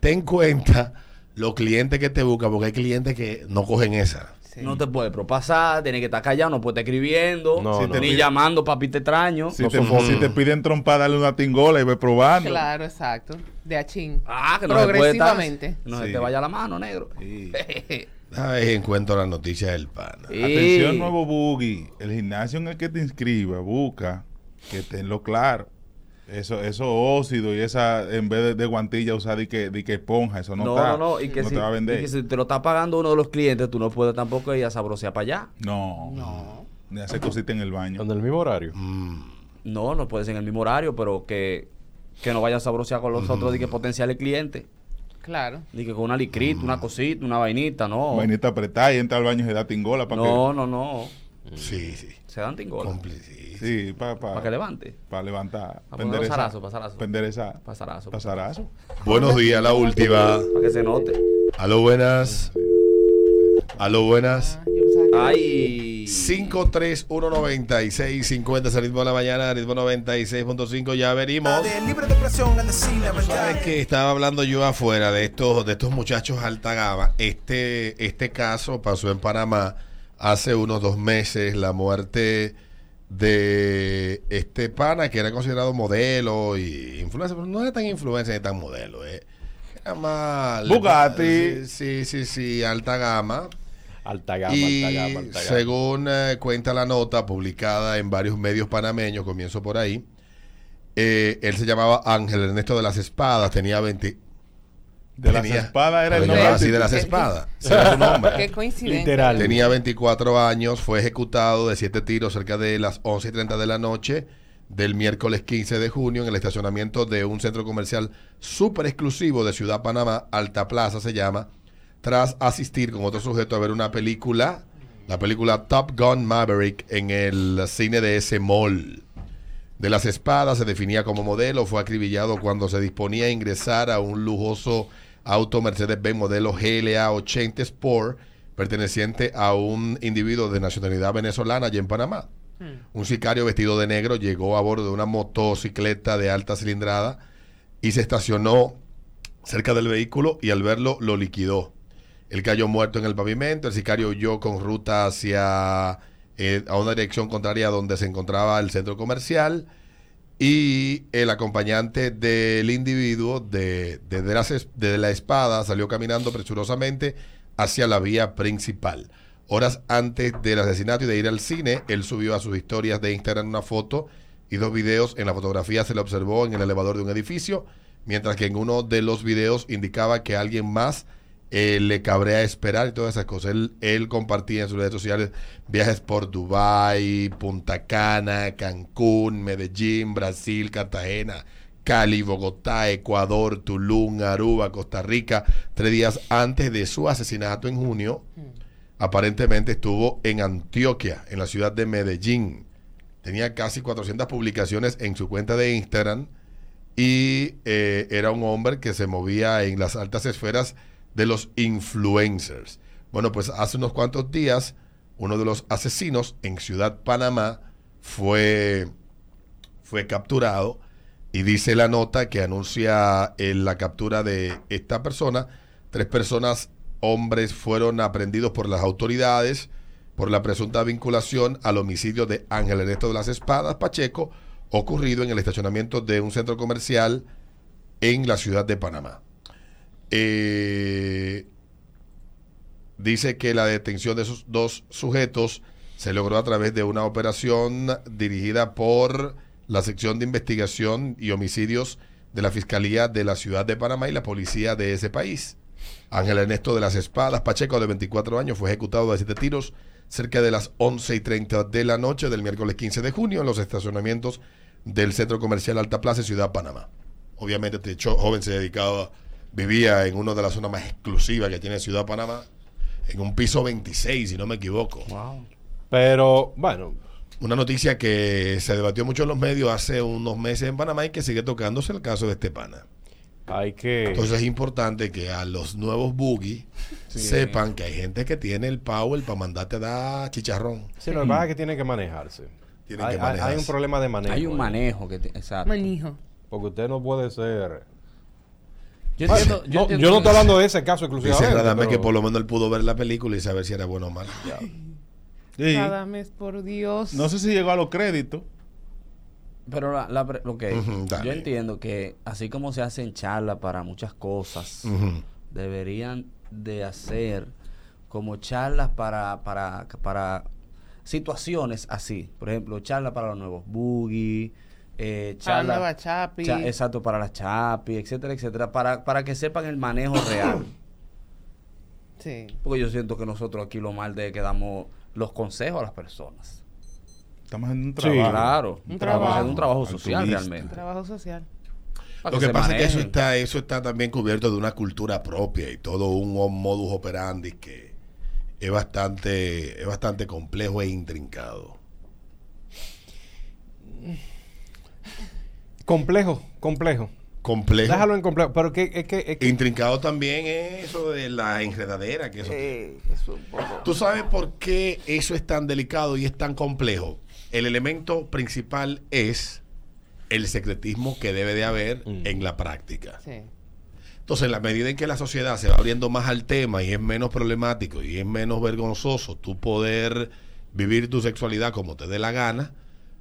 A: Ten cuenta los clientes que te buscan, porque hay clientes que no cogen esa.
D: Sí.
C: No te puede propasar, tienes que estar callado, no puedes estar escribiendo,
B: No,
G: Si
B: no.
G: te
C: ni
G: pide-
C: llamando papita extraño.
G: Si,
B: No
G: te, si te piden trompa, dale una tingola y ve probando.
D: Claro, exacto. De achín.
C: Ah, que no se puede estar-
D: Progresivamente.
C: No se te vaya la mano, negro.
G: Sí.
A: A ver, encuentro la noticia del pana.
G: Atención, nuevo buggy. El gimnasio en el que te inscribas, busca que tenlo claro. Eso, eso óxido y esa, en vez de, de guantilla, usar de que, de que esponja, eso no,
C: No,
G: está.
C: no, no, y que,
G: no
C: si,
G: te va a
C: y
G: vender.
C: que si te lo está pagando uno de los clientes, tú no puedes tampoco ir a sabrosear para allá.
G: No,
D: No.
G: Ni hacer cositas en el baño.
B: En el mismo horario.
A: Mm,
C: No, no puede ser en el mismo horario, pero que, que no vaya a sabrosear con los otros de que potenciales clientes.
D: Claro.
C: Ni que con una licrita, una cosita, una vainita, no.
G: Vainita apretada y entra al baño y se da tingola para
C: No, no, no.
A: Sí, sí.
C: Se dan tingola.
A: Compli- sí,
G: que... Sí, para
C: Para que levante.
G: levantar.
C: Pa' poner los zarazos, pa' zarazo.
G: Pa' enderezar.
C: Pa' zarazo.
G: Pa' zarazo.
A: Buenos días, la última.
C: Para que se note.
A: Aló, buenas. Aló, buenas.
D: Ah,
C: Ay.
A: 5319650 es el ritmo de la mañana, ritmo 96.5, ya venimos.
H: libre de presión al decir la verdad.
A: Sabes que estaba hablando yo afuera de estos, de estos muchachos alta gama. Este, este caso pasó en Panamá hace unos dos meses, la muerte de este pana que era considerado modelo y influencer, pero no era tan influencer ni tan modelo, eh. Era más
G: Bugatti.
A: Sí, sí, sí, alta gama.
B: Alta gama,
A: Y
B: alta gama, alta gama.
A: según eh, cuenta la nota publicada en varios medios panameños, comienzo por ahí, eh, él se llamaba Ángel Ernesto de las Espadas, tenía 20...
G: De las espadas era el nombre.
A: así de las
D: ¿Qué-
A: espadas. era su nombre.
D: Qué coincidencia.
B: Literal.
A: Tenía 24 años, fue ejecutado de siete tiros cerca de las 11 y 30 de la noche del miércoles 15 de junio en el estacionamiento de un centro comercial súper exclusivo de Ciudad Panamá, Alta Plaza se llama, tras asistir con otro sujeto a ver una película, la película Top Gun Maverick en el cine de ese mall. De las espadas se definía como modelo, fue acribillado cuando se disponía a ingresar a un lujoso auto Mercedes-Benz modelo GLA 80 Sport perteneciente a un individuo de nacionalidad venezolana allá en Panamá. Un sicario vestido de negro llegó a bordo de una motocicleta de alta cilindrada y se estacionó cerca del vehículo y al verlo lo liquidó. Él cayó muerto en el pavimento, el sicario huyó con ruta hacia eh, a una dirección contraria donde se encontraba el centro comercial y el acompañante del individuo de, de, de la espada salió caminando presurosamente hacia la vía principal. Horas antes del asesinato y de ir al cine, él subió a sus historias de Instagram una foto y dos videos. En la fotografía se le observó en el elevador de un edificio, mientras que en uno de los videos indicaba que alguien más eh, le cabrea esperar y todas esas cosas. Él, compartía en sus redes sociales viajes por Dubái, Punta Cana, Cancún, Medellín, Brasil, Cartagena, Cali, Bogotá, Ecuador, Tulum, Aruba, Costa Rica, tres días antes de su asesinato en junio. Aparentemente estuvo en Antioquia, en la ciudad de Medellín. Tenía casi 400 publicaciones en su cuenta de Instagram y eh, era un hombre que se movía en las altas esferas de los influencers. Bueno, pues hace unos cuantos días, uno de los asesinos en Ciudad Panamá fue, fue capturado y dice la nota que anuncia eh, la captura de esta persona. Tres personas, hombres, fueron aprendidos por las autoridades por la presunta vinculación al homicidio de Ángel Ernesto de las Espadas Pacheco, ocurrido en el estacionamiento de un centro comercial en la ciudad de Panamá. Eh, dice que la detención de esos dos sujetos se logró a través de una operación dirigida por la sección de investigación y homicidios de la Fiscalía de la Ciudad de Panamá y la policía de ese país. Ángel Ernesto de las Espadas Pacheco, de 24 años, fue ejecutado de siete tiros cerca de las 11 y 30 de la noche del miércoles 15 de junio en los estacionamientos del Centro Comercial Alta Plaza, Ciudad Panamá. Obviamente este joven se dedicaba, vivía en una de las zonas más exclusivas que tiene Ciudad Panamá, en un piso 26, si no me equivoco.
B: Pero, bueno,
A: Una noticia que se debatió mucho en los medios hace unos meses en Panamá y que sigue tocándose el caso de este pana.
B: hay que...
A: Entonces es importante que a los nuevos boogies sepan que hay gente que tiene el power para mandarte a dar chicharrón.
B: Sí, lo que pasa es que tiene que manejarse.
A: Tienen
B: hay,
A: que
B: hay- hay
A: manejarse.
B: un problema de manejo.
C: Hay un manejo que... te- exacto.
D: Manijo.
B: Porque usted no puede ser...
C: Yo entiendo,
B: No, yo,
C: entiendo-
B: no estoy hablando de ese caso
A: Dice
B: exclusivamente.
A: Radamés
B: pero-
A: que por lo menos él pudo ver la película y saber si era bueno o mal.
G: Sí.
D: Cada mes, por Dios.
G: No sé si llegó a los créditos.
C: Pero la, la
A: Ujú, dale.
C: yo entiendo que así como se hacen charlas para muchas cosas,
A: Ujú.
C: deberían de hacer como charlas para, para, para situaciones así. Por ejemplo, charlas para los nuevos boogie, eh,
D: Para la
C: charlas-
D: nueva Chapi.
C: cha- exacto, para las chapi, etcétera, etcétera, para, para que sepan el manejo real.
D: Sí.
C: Porque yo siento que nosotros aquí lo mal de que damos los consejos a las personas.
G: Estamos en un
B: Sí.
G: trabajo.
C: Claro,
D: Un
C: un
D: trabajo.
C: trabajo, un trabajo social
G: Altruista.
C: realmente.
D: Trabajo social.
A: Lo que pasa es que eso está, eso está también cubierto de una cultura propia y todo un modus operandi que es bastante, es bastante complejo e intrincado.
B: Complejo, complejo.
A: Complejo.
B: Déjalo en complejo. Pero que, es que... es que-
A: Intrincado también es eso de la enredadera que eso
B: Eh,
A: ¿Tú sabes por qué eso es tan delicado y es tan complejo? El elemento principal es el secretismo que debe de haber
B: Mm.
A: en la práctica.
D: Sí.
A: Entonces, en la medida en que la sociedad se va abriendo más al tema y es menos problemático y es menos vergonzoso tú poder vivir tu sexualidad como te dé la gana,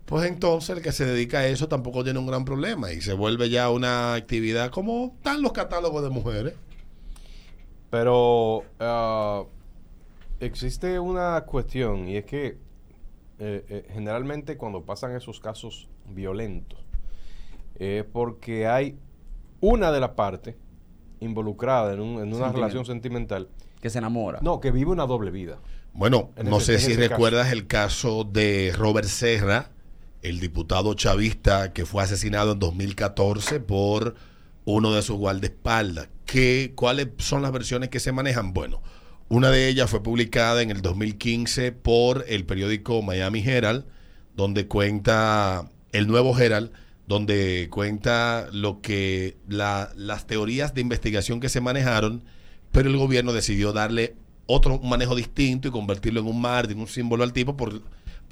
A: pues entonces el que se dedica a eso tampoco tiene un gran problema y se vuelve ya una actividad como están los catálogos de mujeres.
B: Pero ah, existe una cuestión y es que eh, eh, generalmente cuando pasan esos casos violentos es porque hay una de las partes involucrada en, un- en una relación sentimental,
C: que se enamora.
B: no, que vive una doble vida.
A: Bueno,
B: En
A: no
B: ese-
A: sé si recuerdas el caso de Robert Serra, el diputado chavista que fue asesinado en 2014 por uno de sus guardaespaldas. ¿Qué, ¿Cuáles son las versiones que se manejan? Bueno, una de ellas fue publicada en el 2015 por el periódico Miami Herald, donde cuenta el nuevo Herald, donde cuenta lo que la- las teorías de investigación que se manejaron, pero el gobierno decidió darle otro manejo distinto y convertirlo en un mártir, un símbolo al tipo por,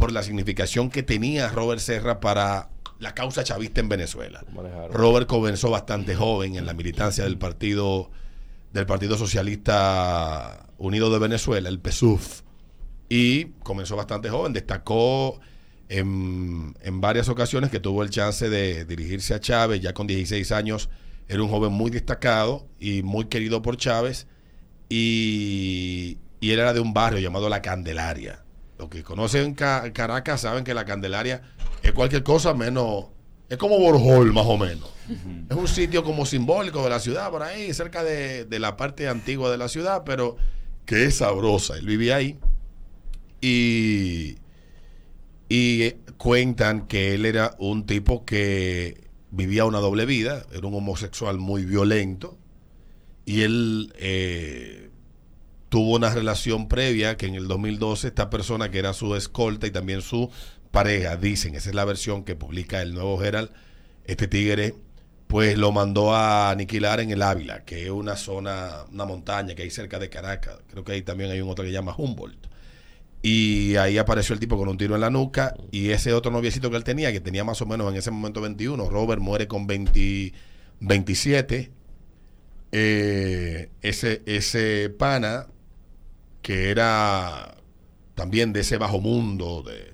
A: por la significación que tenía Robert Serra para la causa chavista en Venezuela. Robert comenzó bastante joven en la militancia del partido del Partido Socialista Unido de Venezuela, el PSUV. y comenzó bastante joven. Destacó en, en varias ocasiones que tuvo el chance de dirigirse a Chávez, ya con 16 años. Era un joven muy destacado y muy querido por Chávez. Y, y él era de un barrio llamado La Candelaria. Los que conocen Ca- Caracas saben que La Candelaria es cualquier cosa menos... Es como Borjol, más o menos. Es un sitio como simbólico de la ciudad, por ahí, cerca de, de la parte antigua de la ciudad, pero que es sabrosa. Él vivía ahí. Y, y cuentan que él era un tipo que vivía una doble vida, era un homosexual muy violento. Y él eh, tuvo una relación previa que en el 2012 esta persona que era su escolta y también su pareja, dicen, esa es la versión que publica el nuevo Herald, este tigre pues lo mandó a aniquilar en el Ávila, que es una zona, una montaña que hay cerca de Caracas. Creo que ahí también hay un otro que se llama Humboldt. Y ahí apareció el tipo con un tiro en la nuca y ese otro noviecito que él tenía, que tenía más o menos en ese momento 21, Robert muere con 20 27. Eh, ese, ese pana que era también de ese bajo mundo, de,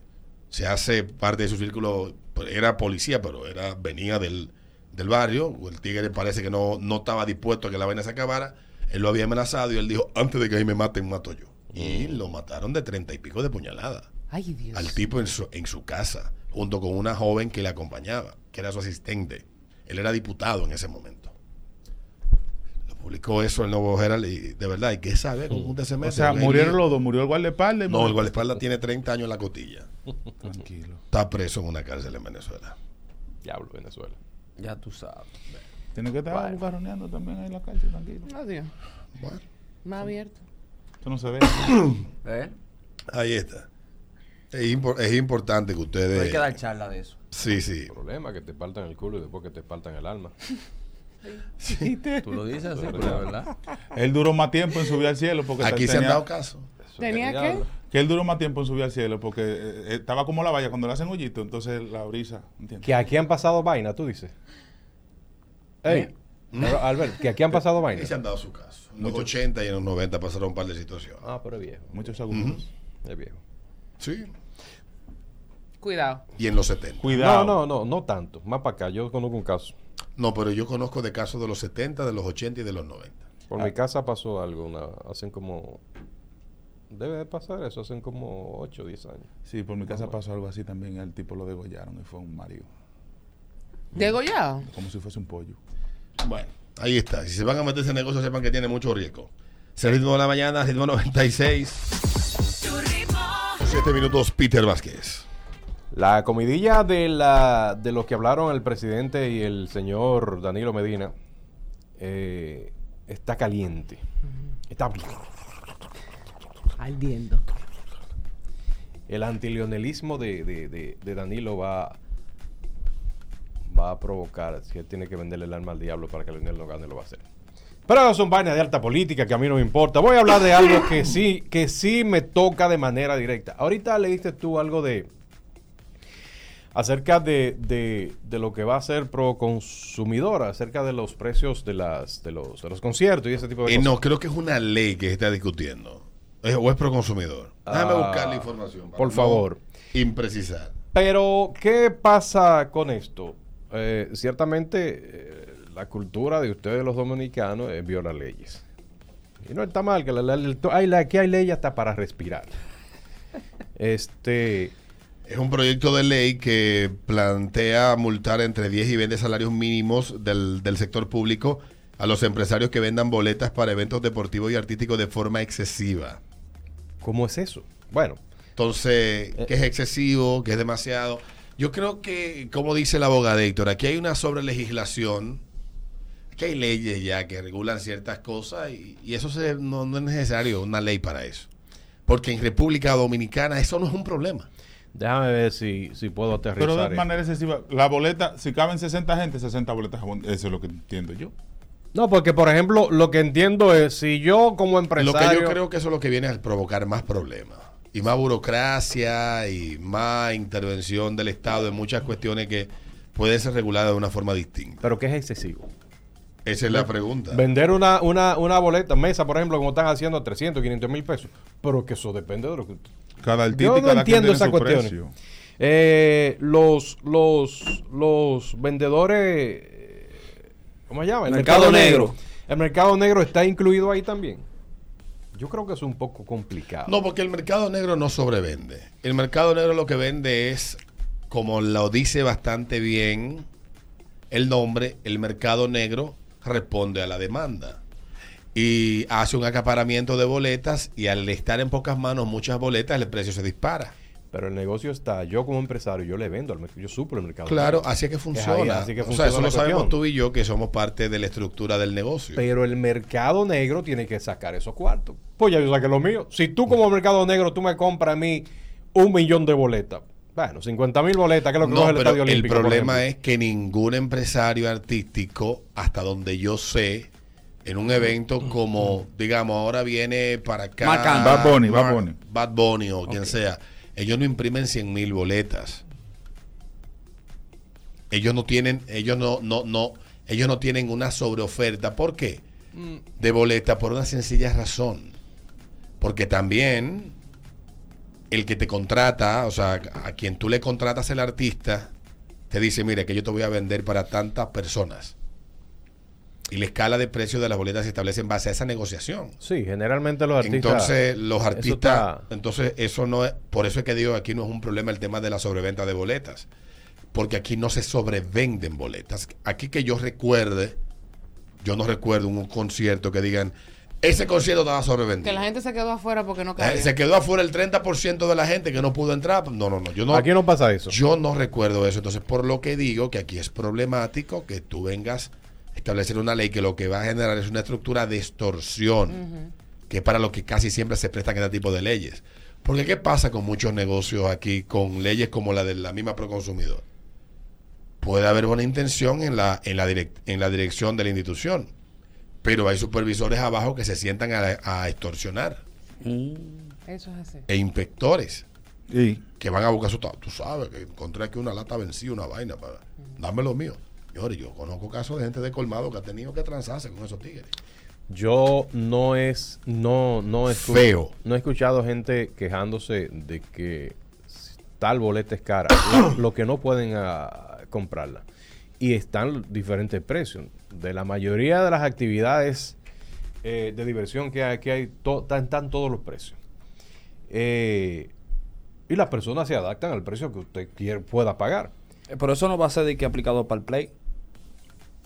A: se hace parte de su círculo, pues, era policía, pero era venía del, del barrio, el tigre parece que no, no estaba dispuesto a que la vaina se acabara, él lo había amenazado y él dijo, antes de que ahí me maten, mato yo. Y lo mataron de treinta y pico de puñalada
D: Ay, Dios.
A: al tipo en su, en su casa, junto con una joven que le acompañaba, que era su asistente. Él era diputado en ese momento. Publicó eso el Nuevo Herald y de verdad, hay que saber cómo usted se mete.
G: O sea, murieron los dos. Murió el guardaespaldas.
A: No, el guardaespaldas tiene 30 años en la cotilla.
G: Tranquilo.
A: Está preso en una cárcel en Venezuela.
B: Diablo, Venezuela.
C: Ya tú sabes.
G: Tiene que estar bucarroneando también ahí en la calle, tranquilo.
D: Adiós.
A: Bueno,
D: Más abierto.
G: Eso no se ve.
C: ¿Eh?
A: ahí está. Es, impor- es importante que
C: No
A: ustedes...
C: hay que dar charla de eso.
A: Sí, sí.
B: Problema que te partan el culo y después que te partan el alma.
C: Tú lo dices así, pero de verdad.
G: él duró más tiempo en subir al cielo porque
A: Aquí se han
G: tenía-
A: dado casos.
B: Eso
D: ¿Tenía
B: que.
G: Que él duró más tiempo en subir al cielo porque eh, eh, estaba como la valla cuando le hacen hoyito, entonces la brisa, ¿entiendes?
B: Que aquí han pasado vainas, tú dices. Ey, pero, Albert, que aquí han pasado
A: Aquí
B: vainas.
A: se han dado su caso. En los 80 y en los 90 pasaron un par de situaciones.
B: Ah, pero es viejo.
G: Muchos segundos.
B: Es viejo.
A: Sí.
D: Cuidado.
A: Y en los 70.
G: Cuidado.
B: No, no, no, no tanto. Más para acá. Yo conozco un caso.
A: No, pero yo conozco de casos de los 70, de los 80 y de los 90.
B: Por mi casa pasó algo. Una, hacen como. Debe de pasar eso. Hacen como 8 o 10 años.
G: Sí, por mi casa pasó algo así también. El tipo lo degollaron y fue un marido.
D: ¿Degollado?
G: Como si fuese un pollo.
A: Bueno, ahí está. Si se van a meter ese negocio, sepan que tiene mucho riesgo. Es el ritmo de la mañana, ritmo 96. 7 minutos, Peter Vázquez.
B: La comidilla de, la, de lo que hablaron el presidente y el señor Danilo Medina eh, está caliente. Está
D: Ardiendo.
B: el antilionelismo de, de, de- de Danilo va, va a provocar, si él tiene que venderle el alma al diablo para que Leonel no gane, lo va a hacer. Pero eso son vainas de alta política que a mí no me importa. Voy a hablar de algo que sí, que sí me toca de manera directa. Ahorita le diste tú algo de acerca de, de- de lo que va a ser pro consumidora, acerca de los precios de las de los, de los conciertos y ese tipo de
A: Eh,
B: cosas.
A: no, creo que es una ley que se está discutiendo. Es- ¿O es pro consumidor? Déjame
B: Ah,
A: buscar la información.
B: por
A: no
B: favor.
A: Imprecisar.
B: Pero, ¿qué pasa con esto? Eh, ciertamente, eh, la cultura de ustedes los dominicanos es violar leyes. Y no está mal, que la, la- la- hay, la- aquí hay ley hasta para respirar. Este,
A: Es un proyecto de ley que plantea multar entre 10 y 20 salarios mínimos del, del sector público a los empresarios que vendan boletas para eventos deportivos y artísticos de forma excesiva.
B: ¿cómo es eso? Bueno,
A: Entonces,
B: Eh.
A: que es excesivo, que es demasiado. Yo creo que, como dice el abogado Héctor, aquí hay una sobrelegislación, aquí hay leyes ya que regulan ciertas cosas y, y eso se- no, no es necesario una ley para eso. Porque en República Dominicana eso no es un problema.
B: Déjame ver si, si puedo aterrizar.
G: Pero de
B: esto.
G: manera excesiva. La boleta, si caben 60 gente, 60 boletas. Eso es lo que entiendo yo.
B: No, porque por ejemplo, lo que entiendo es, si yo como
A: Lo
B: empresario...
A: que yo creo que eso es lo que viene a provocar más problemas. Y más burocracia y más intervención del Estado en muchas cuestiones que pueden ser reguladas de una forma distinta.
B: Pero que es excesivo.
A: Esa es la pregunta.
B: Vender una, una, una boleta, mesa, por ejemplo, como están haciendo 300, 500 mil pesos. Pero que eso depende de lo que...
G: Cada artista
B: Yo
G: y
B: no
G: cada
B: entiendo esas cuestiones. Eh, los, los, los vendedores, ¿cómo se llama? El
C: Mercado negro.
B: El mercado negro está incluido ahí también. Yo creo que es un poco complicado.
A: No, porque el mercado negro no sobrevende. El mercado negro lo que vende es, como lo dice bastante bien el nombre, el mercado negro responde a la demanda. Y hace un acaparamiento de boletas y al estar en pocas manos muchas boletas, el precio se dispara.
B: Pero el negocio está, yo como empresario, yo le vendo al mercado, yo suplo el mercado.
A: Claro, así es que
B: ahí,
A: funciona.
B: así que
A: o sea, eso lo sabemos tú y yo que somos parte de la estructura del negocio.
B: Pero el mercado negro tiene que sacar esos cuartos. Pues ya yo saqué lo mío. Si tú como mercado negro, tú me compras a mí un millón de boletas. Bueno, 50 mil boletas, que es lo que
A: No,
B: coge el Estadio
A: el
B: Olímpico. por
A: problema es que ningún empresario artístico, hasta donde yo sé, en un evento como, digamos, ahora viene para acá.
G: Bad Bunny, Bad Bunny.
A: Bad Bunny o quien sea, ellos no imprimen 100 mil boletas. Ellos no tienen, ellos no, no, no, ellos no tienen una sobreoferta. ¿Por qué? De boletas por una sencilla razón. Porque también el que te contrata, o sea, a quien tú le contratas el artista, te dice, mire, que yo te voy a vender para tantas personas. Y la escala de precios de las boletas se establece en base a esa negociación.
B: Sí, generalmente los artistas.
A: Entonces, los
B: eso
A: artistas,
B: está-
A: entonces eso no es, por eso es que digo, aquí no es un problema el tema de la sobreventa de boletas, porque aquí no se sobrevenden boletas. Aquí que yo recuerde, yo no recuerdo un concierto que digan, ese concierto estaba sobrevendido.
D: Que la gente se quedó afuera porque no
A: Eh,
D: cabía.
A: se quedó afuera el 30% de la gente que no pudo entrar. No, no, no. Yo no,
B: Aquí no pasa eso.
A: yo no recuerdo eso. Entonces, por lo que digo que aquí es problemático que tú vengas establecer una ley que lo que va a generar es una estructura de extorsión, que es para lo que casi siempre se prestan este tipo de leyes. Porque, ¿qué pasa con muchos negocios aquí, con leyes como la de la misma Proconsumidor? Puede haber buena intención en la, en la, direc- en la dirección de la institución, pero hay supervisores abajo que se sientan a, a extorsionar
C: Mm.
D: Eso es así.
A: E inspectores
G: Y
A: que van a buscar su Tú sabes que encontré aquí una lata vencida, una vaina para dame lo mío. Señores, yo conozco casos de gente de colmado que ha tenido que transarse con esos tigres.
B: Yo no es, no, no escu-
A: Feo.
B: No he escuchado gente quejándose de que tal boleta es cara, lo, que no pueden ah, comprarla. Y están diferentes precios. De la mayoría de las actividades eh, de diversión que hay, que hay to- están, están todos los precios. Eh, y las personas se adaptan al precio que usted quiere, pueda pagar.
C: Eh, Pero eso no va a ser de que aplicado para el play.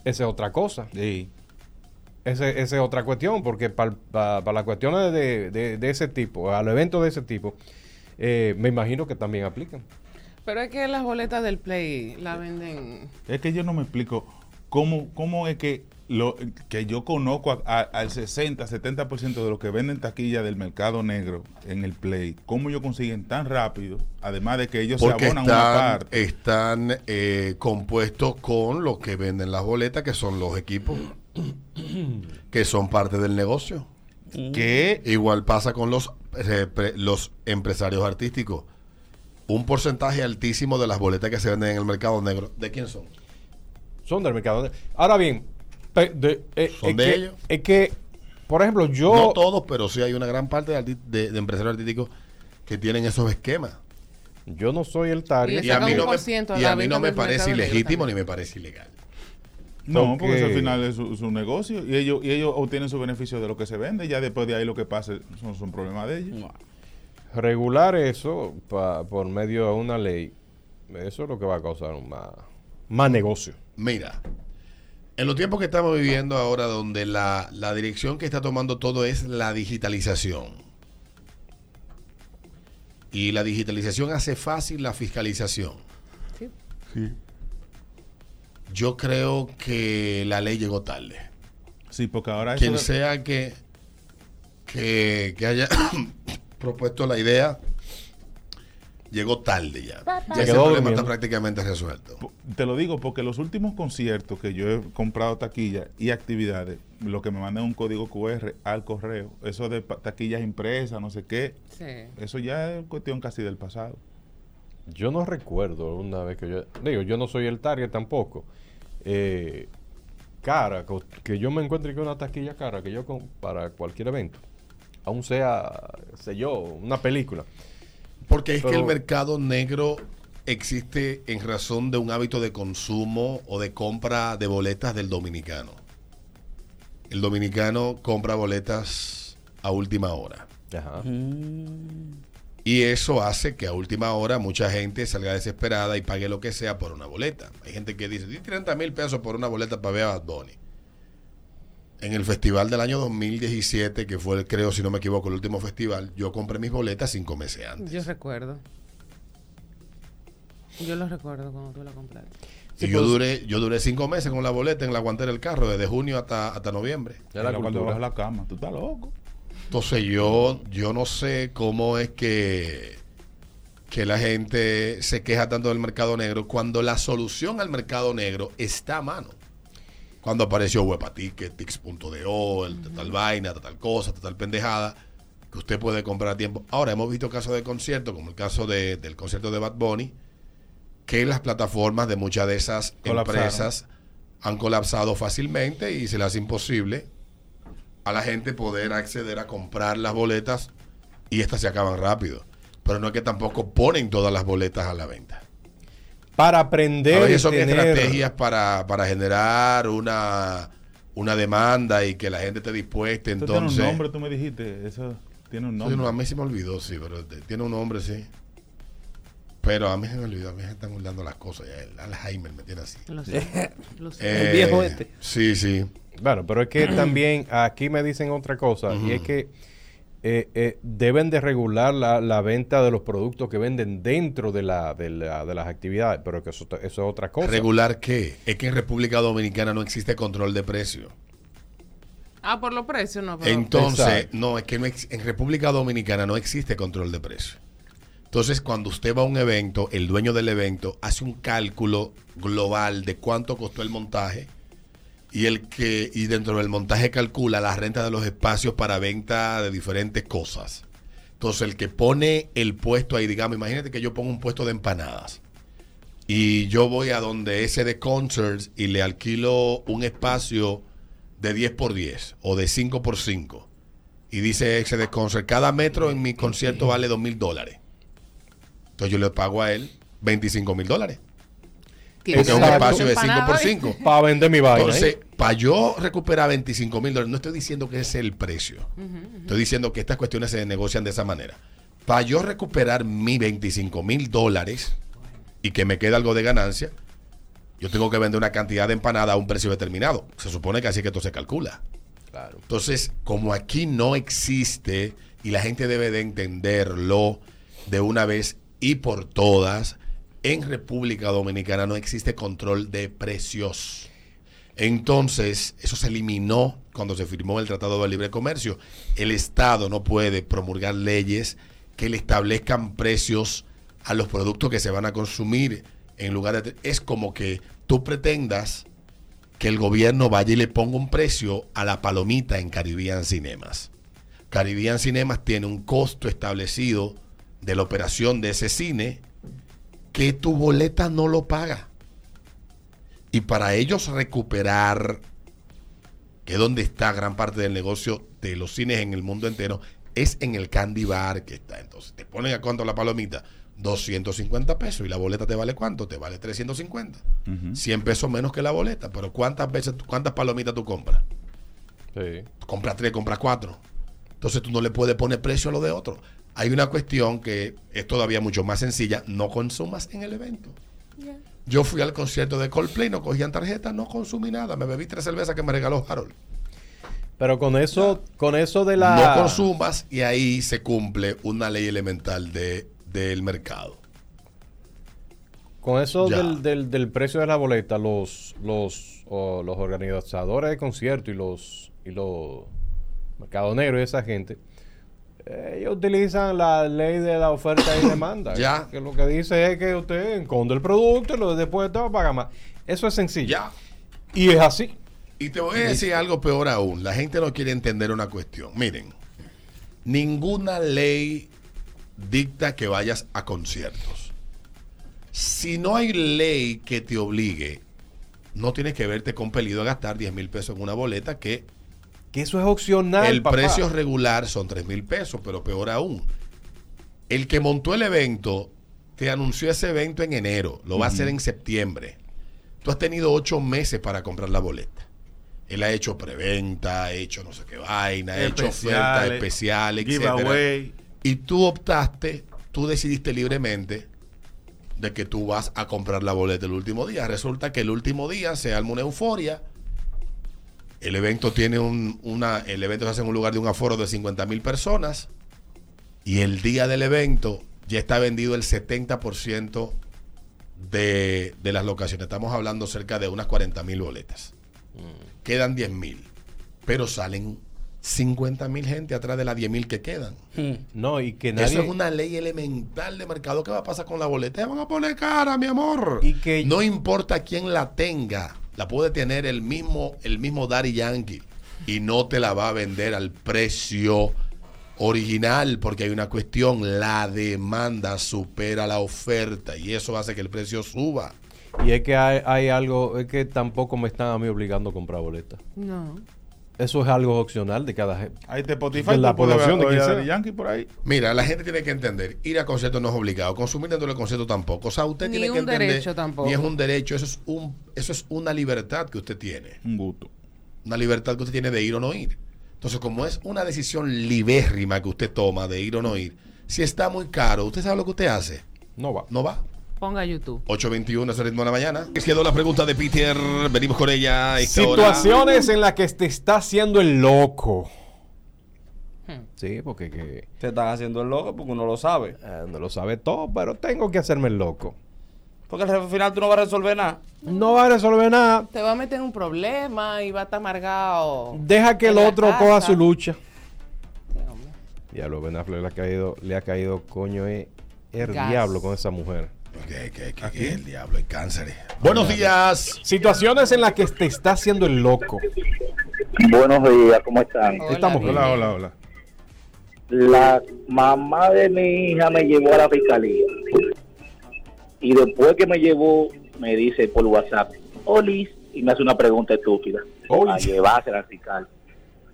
B: Esa es otra cosa.
G: Sí.
B: Ese- Esa es otra cuestión, porque para las cuestiones de, de- de ese tipo, a los eventos de ese tipo, eh, me imagino que también aplican.
D: Pero es que las boletas del Play la venden.
G: Es que yo no me explico cómo, cómo es que lo que yo conozco a- a- al 60, 70% de lo que venden taquilla del mercado negro en el Play, cómo ellos consiguen tan rápido, además de que ellos se
A: Porque
G: abonan una
A: están,
G: parte.
A: están eh, compuestos con lo que venden las boletas, que son los equipos, que son parte del negocio.
G: que
A: Igual pasa con los, eh, pre- los empresarios artísticos. Un porcentaje altísimo de las boletas que se venden en el mercado negro, ¿de quién son?
B: Son del mercado. Ahora bien, de- eh,
A: ¿Son
B: es
A: de
B: que-
A: ellos?
B: Es que, por ejemplo, yo...
A: No todos, pero sí hay una gran parte de, arti- de- de empresarios artísticos que tienen esos esquemas.
B: Yo no soy el
D: Y
B: target.
D: le
A: Y a mí no me, y a mí no me parece ilegítimo ni me parece ilegal.
G: no, porque eso al
B: porque-
G: final es su, su negocio y ellos y ellos obtienen su beneficio de lo que se vende, ya después de ahí lo que pase son, son problemas de ellos.
B: Regular eso pa- por medio de una ley, eso es lo que va a causar un más, más negocio.
A: Mira, en los tiempos que estamos viviendo ahora, donde la, la dirección que está tomando todo es la digitalización. Y la digitalización hace fácil la fiscalización.
D: Sí.
A: Yo creo que la ley llegó tarde.
G: Sí, porque ahora
A: Quien sea que, que, que haya propuesto la idea, llegó tarde ya. Ya ese
B: quedó
A: problema está prácticamente resuelto.
G: Te lo digo porque los últimos conciertos que yo he comprado taquillas y actividades, lo que me mandan un código QR al correo, eso de taquillas impresas, no sé qué,
D: Sí.
G: eso ya es cuestión casi del pasado.
B: Yo no recuerdo una vez que yo... Digo, yo no soy el target tampoco. Eh, cara, que yo me encuentre con una taquilla cara, que yo con- para cualquier evento, aún sea, sé yo, una película,
A: Porque es que el mercado negro existe en razón de un hábito de consumo o de compra de boletas del dominicano. El dominicano compra boletas a última hora.
B: Ajá.
A: Y eso hace que a última hora mucha gente salga desesperada y pague lo que sea por una boleta. Hay gente que dice, di 30 mil pesos por una boleta para ver a Bad Bunny. En el festival del año 2017, que fue, creo, si no me equivoco, el último festival, yo compré mis boletas cinco meses antes.
D: Yo recuerdo. Yo lo recuerdo cuando tú la compraste.
A: y yo duré, yo duré cinco meses con la boleta en la guantera del carro, desde junio hasta, hasta noviembre.
B: Ya la
G: Era cuando bajas la cama. Tú estás loco.
A: Entonces yo, yo no sé cómo es que, que la gente se queja tanto del mercado negro cuando la solución al mercado negro está a mano. Cuando apareció Webaticket, Tix.do, el tal vaina, tal cosa, tal pendejada, que usted puede comprar a tiempo. Ahora hemos visto casos de conciertos, como el caso de- del concierto de Bad Bunny, que las plataformas de muchas de esas
G: Colapsaron.
A: empresas han colapsado fácilmente y se les hace imposible a la gente poder acceder a comprar las boletas y estas se acaban rápido. Pero no es que tampoco ponen todas las boletas a la venta.
B: Para aprender y
A: son
B: tener-
A: estrategias para, para generar una, una demanda y que la gente esté dispuesta.
G: Esto tiene
A: Entonces,
G: un nombre, tú me dijiste. Eso tiene un
A: Sí,
G: nombre.
A: no, a mí se me olvidó, sí, pero tiene un nombre, sí. Pero a mí se me olvidó, a mí se están olvidando las cosas. ya, El Alzheimer me tiene así.
D: Lo sé. Lo sé.
A: Eh,
C: El viejo este.
A: Sí, sí.
B: Bueno, pero es que también aquí me dicen otra cosa y es que eh, eh, deben de regular la, la venta de los productos que venden dentro de, la, de, la- de las actividades, pero que eso, eso es otra cosa.
A: ¿Regular qué? Es que en República Dominicana no existe control de precio.
D: Ah, por los precios no. Pero...
A: Entonces,
B: Exacto.
A: no, es que no en República Dominicana no existe control de precio. Entonces, cuando usted va a un evento, el dueño del evento hace un cálculo global de cuánto costó el montaje y el que y dentro del montaje calcula la renta de los espacios para venta de diferentes cosas. Entonces, el que pone el puesto ahí, digamos, imagínate que yo pongo un puesto de empanadas y yo voy a donde ese de concerts y le alquilo un espacio de 10 por 10 o de 5 por 5 y dice ese de concert, cada metro en mi concierto vale 2 mil dólares. Entonces yo le pago a él 25 mil dólares.
D: Que
A: Porque es un espacio de 5 por
D: Empanada,
A: 5.
B: Para vender mi vaina.
A: Entonces,
B: ¿eh?
A: para yo recuperar 25 mil dólares, no estoy diciendo que ese es el precio. Estoy diciendo que estas cuestiones se negocian de esa manera. Para yo recuperar mis 25 mil dólares y que me quede algo de ganancia, yo tengo que vender una cantidad de empanada a un precio determinado. Se supone que así que esto se calcula.
B: Claro.
A: Entonces, como aquí no existe y la gente debe de entenderlo de una vez y por todas, en República Dominicana no existe control de precios. Entonces, eso se eliminó cuando se firmó el Tratado de Libre Comercio. El Estado no puede promulgar leyes que le establezcan precios a los productos que se van a consumir en lugar de... Es como que tú pretendas que el gobierno vaya y le ponga un precio a la palomita en Caribbean Cinemas. Caribbean Cinemas tiene un costo establecido de la operación de ese cine que tu boleta no lo paga. Y para ellos recuperar, que es donde está gran parte del negocio de los cines en el mundo entero, es en el candy bar que está. Entonces, te ponen a cuánto la palomita? 250 pesos. ¿Y la boleta te vale cuánto? Te vale 350. 100 pesos menos que la boleta. Pero ¿cuántas veces, cuántas palomitas tú compras?
B: Sí.
A: compras tres, compras cuatro. Entonces tú no le puedes poner precio a lo de otro. Hay una cuestión que es todavía mucho más sencilla. No consumas en el evento. Yo fui al concierto de Coldplay, no cogían tarjeta, no consumí nada. Me bebí tres cervezas que me regaló Harold.
B: Pero con eso, con eso de la...
A: No consumas y ahí se cumple una ley elemental de, del mercado.
B: Con eso del, del, del precio de la boleta, los, los, o los organizadores de conciertos y los, y los mercados negros y esa gente, ellos utilizan la ley de la oferta y demanda.
A: Ya.
B: Que lo que dice es que usted esconde el producto y lo después te va a pagar más. Eso es sencillo.
A: Ya.
B: Y es así.
A: Y te voy a decir algo peor aún. La gente no quiere entender una cuestión. Miren, ninguna ley dicta que vayas a conciertos. Si no hay ley que te obligue, no tienes que verte compelido a gastar 10 mil pesos en una boleta que
B: Que eso es opcional.
A: el
B: papá.
A: precio regular son 3 mil pesos, pero peor aún. El que montó el evento te anunció ese evento en enero, lo va a hacer en septiembre. Tú has tenido ocho meses para comprar la boleta. Él ha hecho preventa, ha hecho no sé qué vaina, ha hecho ofertas
G: Especiales. Giveaway.
A: Y tú optaste, tú decidiste libremente de que tú vas a comprar la boleta el último día. Resulta que el último día se arma una euforia. El evento tiene un, una, el evento se hace en un lugar de un aforo de 50 mil personas. Y el día del evento ya está vendido el 70% de, de las locaciones. Estamos hablando cerca de unas 40 mil boletas. Quedan 10 mil. Pero salen 50 mil gente atrás de las 10 mil que quedan.
B: No, y que nadie...
A: Eso es una ley elemental de mercado. ¿Qué va a pasar con la boleta? Van a poner cara, mi amor.
B: Y que-
A: No importa quién la tenga, la puede tener el mismo, el mismo Daddy Yankee y no te la va a vender al precio original porque hay una cuestión, la demanda supera la oferta y eso hace que el precio suba.
B: Y es que hay, hay algo, es que tampoco me están a mí obligando a comprar boletas.
D: No.
B: Eso es algo opcional de cada gente.
G: Ahí te Spotify.
B: De la población de.
G: Daddy Yankee por ahí.
A: Mira, la gente tiene que entender, ir a conciertos no es obligado, consumir dentro del concierto tampoco. O sea, usted
D: Ni
A: tiene que
D: un
A: entender,
D: derecho tampoco.
A: Ni es un derecho, eso es un eso es una libertad que usted tiene.
G: Un gusto.
A: una libertad que usted tiene de ir o no ir. Entonces, como es una decisión libérrima que usted toma de ir o no ir, si está muy caro, ¿usted sabe lo que usted hace?
B: No va.
A: ¿No va?
D: Ponga YouTube.
A: 8.21 es el ritmo de la mañana. Quedó la pregunta de Peter. Venimos con ella. esta hora.
B: Situaciones en las que te está haciendo el loco.
D: Hmm.
B: Sí, porque que,
C: Te están haciendo el loco porque uno lo sabe.
B: eh, no lo sabe todo, pero tengo que hacerme el loco.
C: Porque al final tú no vas a resolver nada.
B: No va a resolver nada.
D: Te va a meter en un problema y va a estar amargado.
B: Deja que el otro
D: casa.
B: coja su lucha. Ya lo Ben Affleck le ha caído, le ha caído coño eh, el
D: Gas.
B: diablo con esa mujer.
A: Que, que, que, que el diablo, el cáncer. Buenos días.
B: Situaciones en las que te está haciendo el loco.
E: Buenos días, ¿cómo están?
D: Hola,
B: Estamos
D: bien.
G: Hola, hola, hola.
E: La mamá de mi hija me llevó a la fiscalía. Y después que me llevó, me dice por WhatsApp, Olis, y me hace una pregunta estúpida.
B: Olis.
E: A llevársela al fiscal.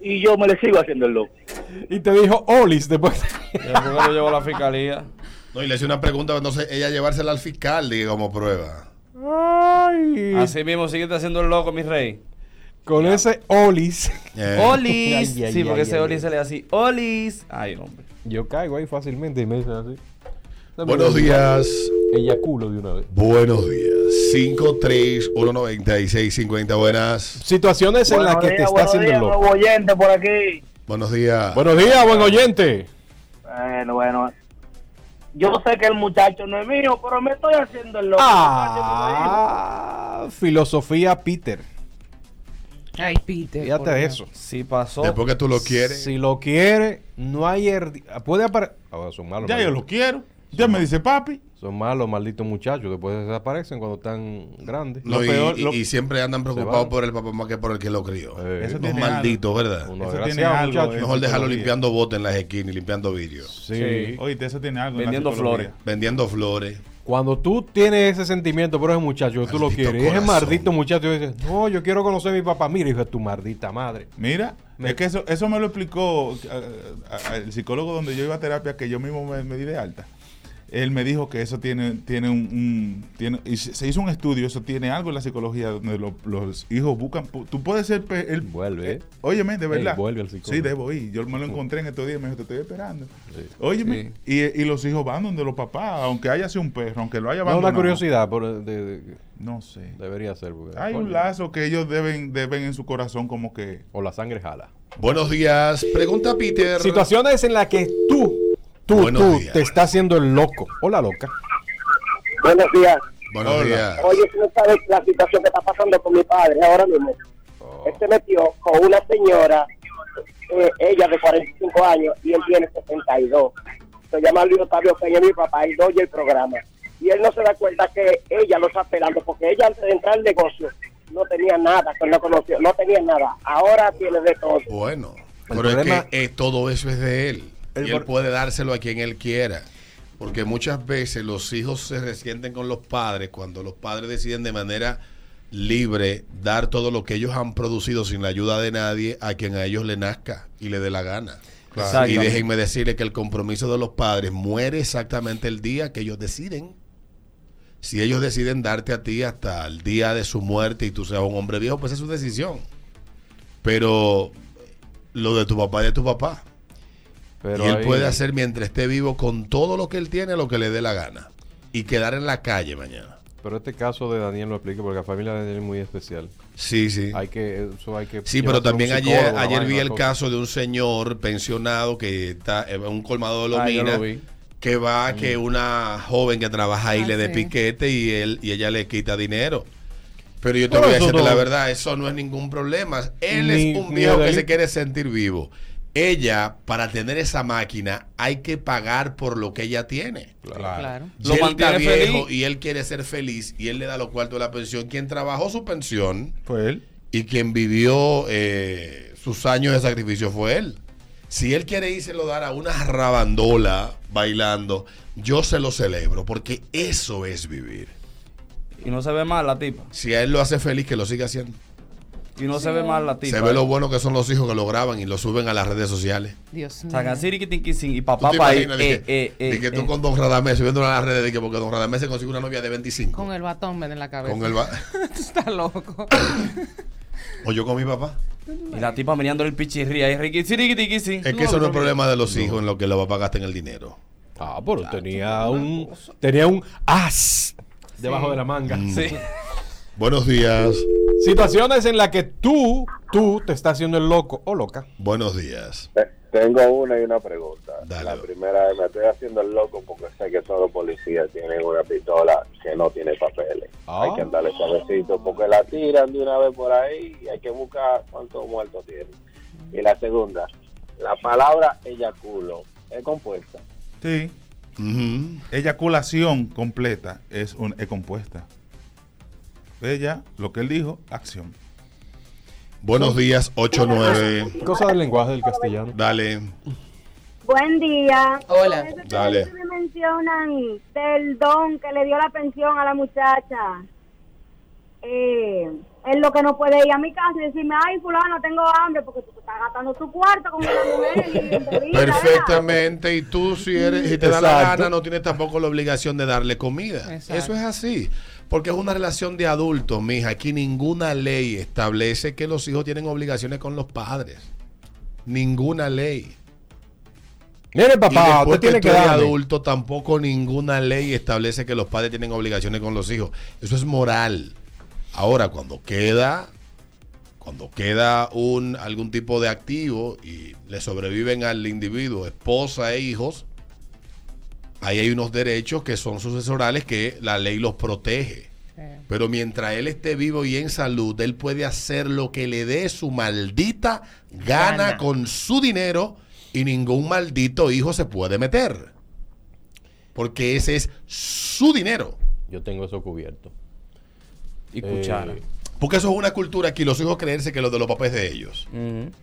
E: Y yo me le sigo haciendo el loco.
B: Y te dijo Olis después.
C: Después que lo llevo a la fiscalía.
A: No, y le hice una pregunta, entonces ella llevársela al fiscal, diga, como prueba.
B: Ay.
C: Así mismo, síguete haciendo el loco, mi rey.
B: Con ese Olis.
C: Olis.
B: Ay, ay,
C: sí, porque
B: ay,
C: ese
B: ay,
C: Olis
B: ay.
C: se le así. Olis. Ay, hombre.
B: Yo caigo ahí fácilmente y me dicen así.
A: Buenos días.
B: Eyaculo de una vez.
A: Buenos días. 5319650. Buenas.
B: Situaciones en las que te está haciendo el loco.
E: oyente por aquí.
A: Buenos días.
B: Buenos días, buen oyente.
E: Bueno, bueno. Yo sé que el muchacho no es mío, pero me estoy haciendo el loco.
B: Ah, filosofía Peter.
D: Ay, Peter.
B: Fíjate de eso.
C: Sí pasó.
A: Después que tú lo quieres.
B: Si lo quiere, no hay Puede aparecer. Ahora son malos.
G: Ya yo lo quiero. Ya me dice papi.
B: Son malos, malditos muchachos. Después desaparecen cuando están grandes.
A: No,
G: Lo
A: y,
G: peor,
A: y-
G: lo-
A: y siempre andan preocupados por el papá más que por el que lo crió.
B: Eh,
G: Eso tiene
A: malditos, ¿verdad?
B: uno
G: Eso tiene algo,
B: muchacho.
G: eh.
A: Mejor dejarlo limpiando botes en las esquinas y limpiando vidrios.
B: Sí.
C: Sí.
G: Oye, eso tiene algo.
C: Vendiendo flores.
A: Vendiendo flores.
B: Cuando tú tienes ese sentimiento por ese muchacho, que tú lo
A: Maldito
B: quieres, y ese
A: corazón.
B: maldito muchacho dice, no, yo quiero conocer a mi papá. Mira, hijo de tu maldita madre.
G: Mira,
B: Me-
G: es que eso, eso me lo explicó eh, a- a- el psicólogo donde yo iba a terapia, que yo mismo me, me di de alta. Él me dijo que eso tiene, tiene un, un- tiene, y se hizo un estudio, eso tiene algo en la psicología donde lo- los hijos buscan, tú puedes ser el,
B: Vuelve.
G: eh, óyeme, de verdad.
B: vuelve al psicólogo.
G: Sí, debo ir. Yo me lo encontré en estos días, me dijo, te estoy esperando. Óyeme,
C: Sí.
G: y, y los hijos van donde los papás, aunque haya sido un perro, aunque lo haya
B: No, una
G: abandonado.
B: curiosidad, pero de- de-
G: No sé.
B: debería ser. porque,
G: Hay un lazo que ellos deben, deben en su corazón como que...
B: O la sangre jala.
A: Buenos días. Pregunta Peter.
B: Situaciones en las que tú, tú,
A: Buenos
B: tú,
A: días.
B: te está haciendo el loco. O la loca.
E: Buenos días.
A: Buenos
G: Hola.
A: días.
E: Oye, tú no sabes la situación que está pasando con mi padre ahora mismo. Él se metió con una señora, eh, ella de 45 años, y él tiene 62. Se llama Luis Octavio Peña, mi papá, y doy el programa. Y él no se da cuenta que ella lo está esperando, porque ella antes de entrar al negocio no tenía nada, que no conoció, no tenía nada. Ahora tiene de todo.
A: Bueno,
B: El
A: pero
B: problema-
A: es que eh, todo eso es de él. Y él puede dárselo a quien él quiera. Porque muchas veces los hijos se resienten con los padres cuando los padres deciden de manera libre dar todo lo que ellos han producido sin la ayuda de nadie a quien a ellos le nazca y le dé la gana. Y déjenme decirle que el compromiso de los padres muere exactamente el día que ellos deciden. Si ellos deciden darte a ti hasta el día de su muerte y tú seas un hombre viejo, pues es su decisión. Pero lo de tu papá es de tu papá.
B: Pero
A: y él
B: ahí-
A: puede hacer mientras esté vivo con todo lo que él tiene, lo que le dé la gana. Y quedar en la calle mañana.
B: Pero este caso de Daniel lo explica porque la familia de Daniel es muy especial.
A: Sí, sí.
B: Hay que, eso hay que.
A: Sí, pero también ayer, ayer vi el caso de un señor pensionado que está en un colmado de
C: Ah,
A: Lomina,
C: lo vi.
A: que va a que una joven que trabaja ahí
D: Ah,
A: le dé
D: sí.
A: piquete y él y ella le quita dinero. Pero yo te
B: Pero
A: voy a decir
B: no-
A: la verdad, eso no es ningún problema. Él
B: Ni-
A: es un viejo que se quiere sentir vivo. Ella, para tener esa máquina, hay que pagar por lo que ella tiene.
G: Claro.
C: Lo
A: él está viejo
C: feliz.
A: y él quiere ser feliz y él le da los cuartos de la pensión, quien trabajó su pensión
G: Fue él.
A: y quien vivió eh, sus años de sacrificio fue él. Si él quiere irse lo dar a una rabandola bailando, yo se lo celebro, porque eso es vivir.
C: Y no se ve mal la tipa.
A: Si a él lo hace feliz, que lo siga haciendo.
C: Y no se ve mal la tipa.
A: Se ve lo bueno que son los hijos que lo graban y lo suben a las redes sociales.
D: Dios mío.
C: Y
A: ¿Tú
C: papá
A: te
C: pa' ahí. Eh,
A: que,
C: eh, eh,
A: de que tú
C: eh.
A: con Don Radamés subiendo a las redes de que porque Don Radamés se consigue una novia de 25?
D: Con el batón ven en la cabeza.
A: Con el ba-
D: Tú estás loco.
A: o yo con mi papá.
C: Y la tipa mirando el pichirri ahí.
A: Es que eso no es problema de los hijos en lo que los papás gasten el dinero.
B: Ah, pero tenía un. Tenía un as debajo de la manga.
A: Mm.
C: Sí.
A: Buenos días.
B: Situaciones en las que tú, tú te estás haciendo el loco o loca.
A: Buenos días.
I: Te- Tengo una y una pregunta.
A: Dale.
I: La primera es, me estoy haciendo el loco porque sé que todos los policías tienen una pistola que no tiene papeles.
B: Ah.
I: Hay que andarle suavecito porque la tiran de una vez por ahí y hay que buscar cuántos muertos tienen. Y la segunda, la palabra eyaculo es compuesta.
G: Sí.
A: Ujú.
G: Eyaculación completa es, un, es compuesta. Ella, lo que él dijo, acción.
A: Buenos días, 8-9.
B: Cosa del lenguaje del castellano.
A: Dale.
J: Buen día.
D: Hola.
A: Dale.
J: me mencionan del don que le dio la pensión a la muchacha. Eh, es lo que no puede ir a mi casa y decirme, ay, fulano, tengo hambre porque tú estás gastando tu cuarto con una mujer. y en bebida, ¿verdad?"
A: Perfectamente. Y tú, si, eres, si te da la
B: Exacto.
A: gana, no tienes tampoco la obligación de darle comida.
D: Exacto.
A: Eso es así. Porque es una relación de adultos, mija. Aquí ninguna ley establece que los hijos tienen obligaciones con los padres. Ninguna ley.
B: Mire,
A: y
B: papá,
A: después
B: usted tiene
A: que
B: que darme.
A: adulto, tampoco ninguna ley establece que los padres tienen obligaciones con los hijos. Eso es moral. Ahora, cuando queda, cuando queda un algún tipo de activo y le sobreviven al individuo, esposa e hijos, ahí hay unos derechos que son sucesorales que la ley los protege.
D: Sí.
A: Pero mientras él esté vivo y en salud, él puede hacer lo que le dé su maldita gana,
D: Gana.
A: con su dinero y ningún maldito hijo se puede meter. Porque ese es su dinero.
B: Yo tengo eso cubierto.
C: Y cuchara.
B: Eh,
A: Porque eso es una cultura aquí, los hijos creerse que lo de los papás es de ellos.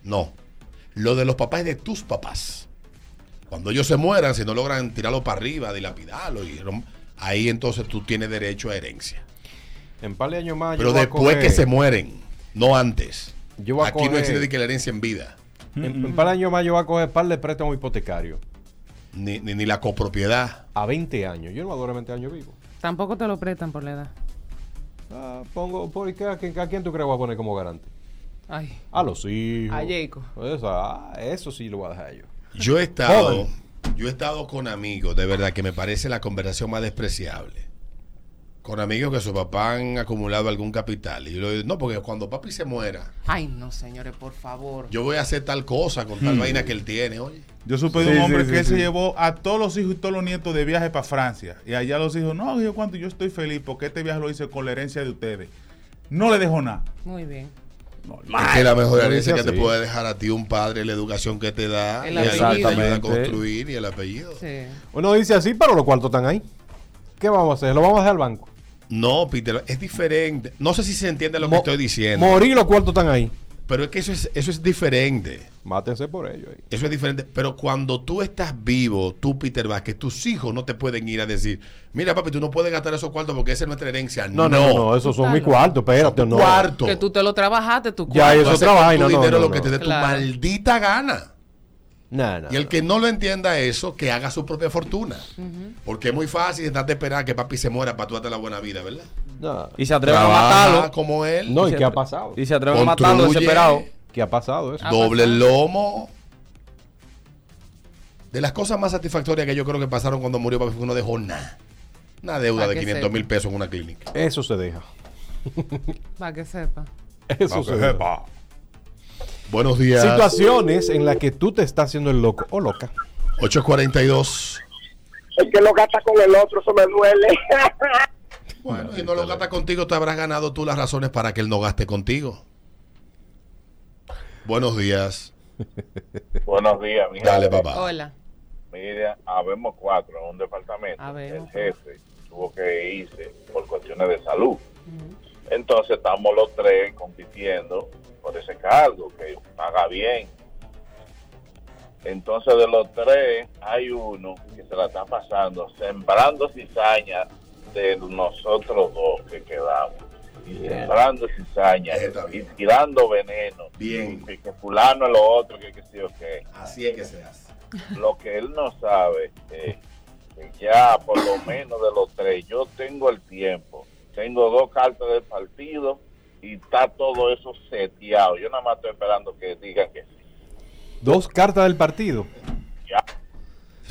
A: No. Lo de los papás es de tus papás. Cuando ellos se mueran, si no logran tirarlo para arriba, dilapidarlo, y ahí entonces tú tienes derecho a herencia.
B: en par de años más.
A: Pero
B: yo voy a
A: después
B: coger-
A: que se mueren, no antes.
B: Yo voy a
A: Aquí no existe que la herencia en vida,
B: En, en par de años más yo voy a coger par de préstamos hipotecarios.
A: ni, ni, ni la copropiedad.
B: A 20 años. Yo no voy a durar 20 años vivo.
D: Tampoco te lo prestan por la edad.
B: Ah, pongo, ¿por qué? ¿A quién, a quién tú crees que voy a poner como garante?
D: Ay.
B: A los hijos.
D: A Jacob.
B: Eso, ah, eso sí lo voy a dejar yo.
A: Yo he estado,
B: Joven.
A: yo he estado con amigos, de verdad, que me parece la conversación más despreciable. Con amigos que su papá han acumulado algún capital. Y yo le digo, no, porque cuando papi se muera,
D: Ay, no, señores, por favor.
A: yo voy a hacer tal cosa con tal vaina que él tiene, oye.
G: Yo supe de
B: Sí,
G: un hombre
B: sí,
G: que
B: sí,
G: él se llevó a todos los hijos y todos los nietos de viaje para Francia. Y allá los hijos, no, yo cuánto, yo estoy feliz porque este viaje lo hice con la herencia de ustedes. No le dejó nada.
D: Muy bien.
A: Es que la mejor herencia que te puede dejar a ti un padre la educación que te da,
D: El
A: y ahí te
D: apellido.
A: ayuda a construir y el apellido.
D: Sí.
B: Uno dice así, pero los cuartos están ahí. ¿Qué vamos a hacer? ¿Lo vamos a dejar al banco?
A: No, Peter, es diferente. No sé si se entiende lo que estoy diciendo,
B: Morir, los cuartos están ahí.
A: Pero es que eso es, eso es diferente.
B: Mátense por ello ahí.
A: Eso es diferente. Pero cuando tú estás vivo, tú, Peter Vázquez, tus hijos no te pueden ir a decir, mira, papi, tú no puedes gastar esos cuartos porque esa es nuestra herencia.
B: No, no, no, no, esos son mis cuartos, espérate, no.
A: Cuarto.
D: Que tú te lo trabajaste, tu
B: Ya,
D: cuarto.
B: eso otra
A: con
B: vaina,
A: tu
B: no,
A: dinero
B: no,
A: lo que
B: no.
A: te dé tu
D: Claro.
A: maldita gana.
B: No, no,
A: Y el
B: no.
A: que no lo entienda eso, que haga su propia fortuna. Porque es muy fácil estar de esperar que papi se muera para tú darte la buena vida, ¿verdad?
B: No.
C: Y se atreven a matarlo.
A: como él.
B: No,
C: Y
B: ¿y
C: se
B: qué ha pasado?
C: Y se atreven a matarlo desesperado.
B: ¿Qué ha pasado eso?
A: Doble el
D: pasado.
A: lomo. De las cosas más satisfactorias que yo creo que pasaron cuando murió papi fue que no dejó nada. Una deuda
D: Pa'
A: de
D: que
A: 500 mil
D: sepa.
A: pesos en una clínica.
B: Eso se deja.
D: Para que sepa.
B: Eso se deja.
A: Buenos días.
B: Situaciones en las que tú te estás haciendo el loco o loca.
A: 842.
I: El que lo gasta con el otro, eso me duele.
A: Bueno, si no lo gasta contigo, te habrás ganado tú las razones para que él no gaste contigo. Buenos días.
I: Buenos días, mi
A: Dale, papá.
D: Hola.
I: Mira, habemos cuatro en un departamento.
D: Habemos.
I: El jefe tuvo que irse por cuestiones de salud. Entonces estamos los tres compitiendo por ese cargo que paga bien. Entonces de los tres hay uno que se la está pasando sembrando cizaña de nosotros dos que quedamos. Sembrando cizaña y tirando veneno.
A: Bien.
I: Y que fulano es lo otro, que que sí o qué
A: Así es que se hace.
I: lo que él no sabe es que ya por lo menos de los tres yo tengo el tiempo tengo dos cartas del partido y está todo eso seteado yo nada más estoy esperando que digan que sí
B: Dos cartas del partido.
I: ya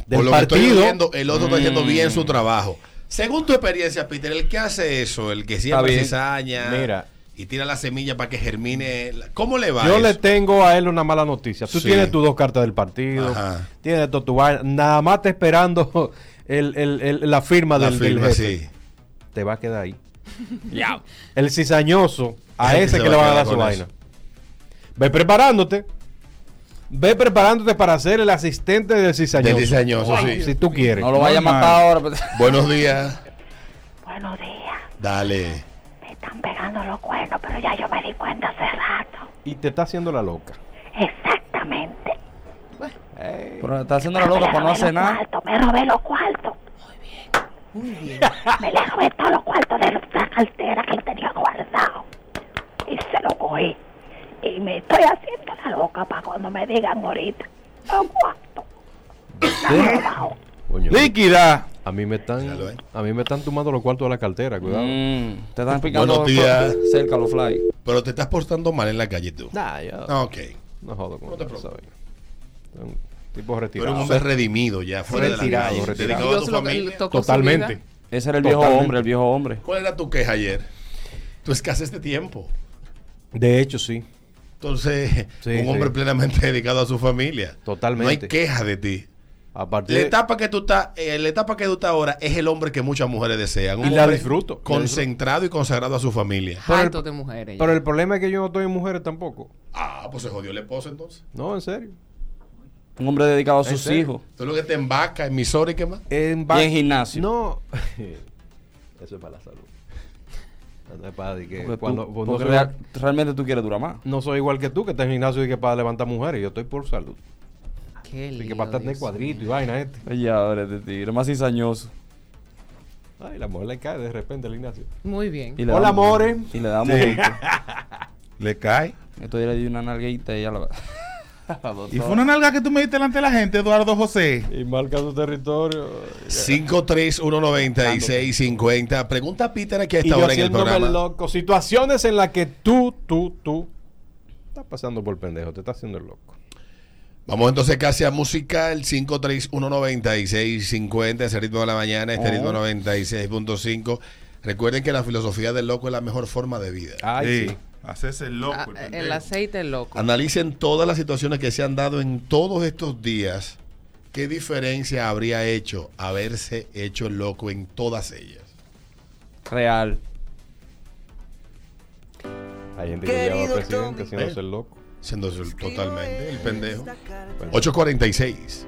B: Del
A: Por lo que estoy
B: partido.
A: el otro está haciendo
C: Mm.
A: bien su trabajo. Según tu experiencia, Peter, el que hace eso, el que siembra
C: bien.
A: cizaña
B: Mira.
A: y tira la semilla para que germine, ¿cómo le va
B: Yo
A: eso?
B: le tengo a él una mala noticia. Tú
A: Sí.
B: tienes tus dos cartas del partido,
A: Ajá.
B: tienes todo tu vaina, nada más te esperando el, el- el- la firma
A: La
B: del, del
A: firma,
B: jefe.
A: sí.
B: Te va a quedar ahí. El cizañoso, a ese
A: se
B: que le van a dar su vaina. Ve preparándote. Ve preparándote para ser el asistente del cizañoso.
A: Del cizañoso, sí.
B: Si tú quieres.
C: No lo vaya a matar ahora. pues.
A: Buenos días.
J: Buenos días.
A: Dale.
J: Me están pegando los cuernos, pero ya yo me di cuenta hace rato.
B: Y te está haciendo la loca.
J: Exactamente.
C: Pero está haciendo la loca por no hacer nada.
J: Cuartos, me robé los cuartos.
D: Muy bien.
J: Me le robé todos los cuartos de la cartera que él tenía guardado. Y se lo cogí. Y me estoy haciendo la cuando me digan ahorita. Los.
B: Coño,
G: Líquida.
B: a mí me están
A: ahí.
B: a mí me están tomando los cuartos de la cartera, cuidado.
C: Mm, te están picando
A: días.
C: cerca los fly.
A: Pero te estás portando mal en la calle tú.
B: Nah, yo
A: Ah, Ok.
B: no jodo con
A: No te preocupes.
B: tipo retirado.
A: eres un hombre redimido ya, fuera de la
B: retirado,
A: calle.
B: retirado.
A: Dedicado a tu familia.
B: Totalmente.
C: Ese era el viejo
B: Totalmente.
C: hombre, el viejo hombre.
A: ¿Cuál era tu queja ayer? Tu escasez de tiempo.
B: De hecho, sí.
A: Entonces,
B: Sí,
A: un hombre
B: sí.
A: plenamente dedicado a su familia.
B: Totalmente.
A: No hay queja de ti.
B: A partir
A: La etapa que tú estás, eh, la etapa que tú estás ahora es el hombre que muchas mujeres desean. Un
B: Y la disfruto, la
A: Concentrado y consagrado a su familia.
B: Pero el-
D: de mujeres.
B: Pero el problema es que yo no estoy en mujeres tampoco.
A: Ah, pues se jodió el esposo entonces.
B: No, en serio.
C: Un hombre dedicado a
B: ¿En
C: sus
B: serio?
C: hijos.
A: Tú lo que te embaca, emisora y qué más.
B: En
C: Y en gimnasio.
B: No. Eso es para la salud. Que
C: Porque tú-
B: pues,
C: porque real- realmente tú quieres durar más.
B: no soy igual que tú, que estás en gimnasio y que para levantar mujeres. Yo estoy por salud.
D: Qué
B: Así que
D: lío,
B: para estar de
D: Dios
B: cuadrito y vaina este.
C: Oye, ahora este tigre, más cizañoso.
B: Ay, la mujer le cae de repente al gimnasio.
D: Muy bien.
C: Y le
B: Hola, amores.
C: Y le damos.
G: Sí. Le cae.
C: Esto ya le di una nalguita y ya la.
G: Y fue una nalga que tú me diste delante de la gente, Eduardo José.
B: Y marca su territorio.
A: 5319650. Pregunta a Peter aquí a
B: Y
A: esta
B: yo
A: hora en el programa.
B: loco. Situaciones en las que tú, tú, tú estás pasando por pendejo, te estás haciendo el loco.
A: Vamos entonces casi a música, el 5319650, ese ritmo de la mañana, este
C: Oh.
A: ritmo 96.5. Recuerden que la filosofía del loco es la mejor forma de vida.
B: Ay,
G: Sí.
B: sí.
G: Hacerse el loco.
D: Ah,
G: el
D: el aceite es loco.
A: Analicen todas las situaciones que se han dado en todos estos días. ¿Qué diferencia habría hecho haberse hecho el loco en todas ellas?
C: Real.
B: Hay gente que lleva al presidente haciéndose el loco.
A: Siendo totalmente el pendejo. 846.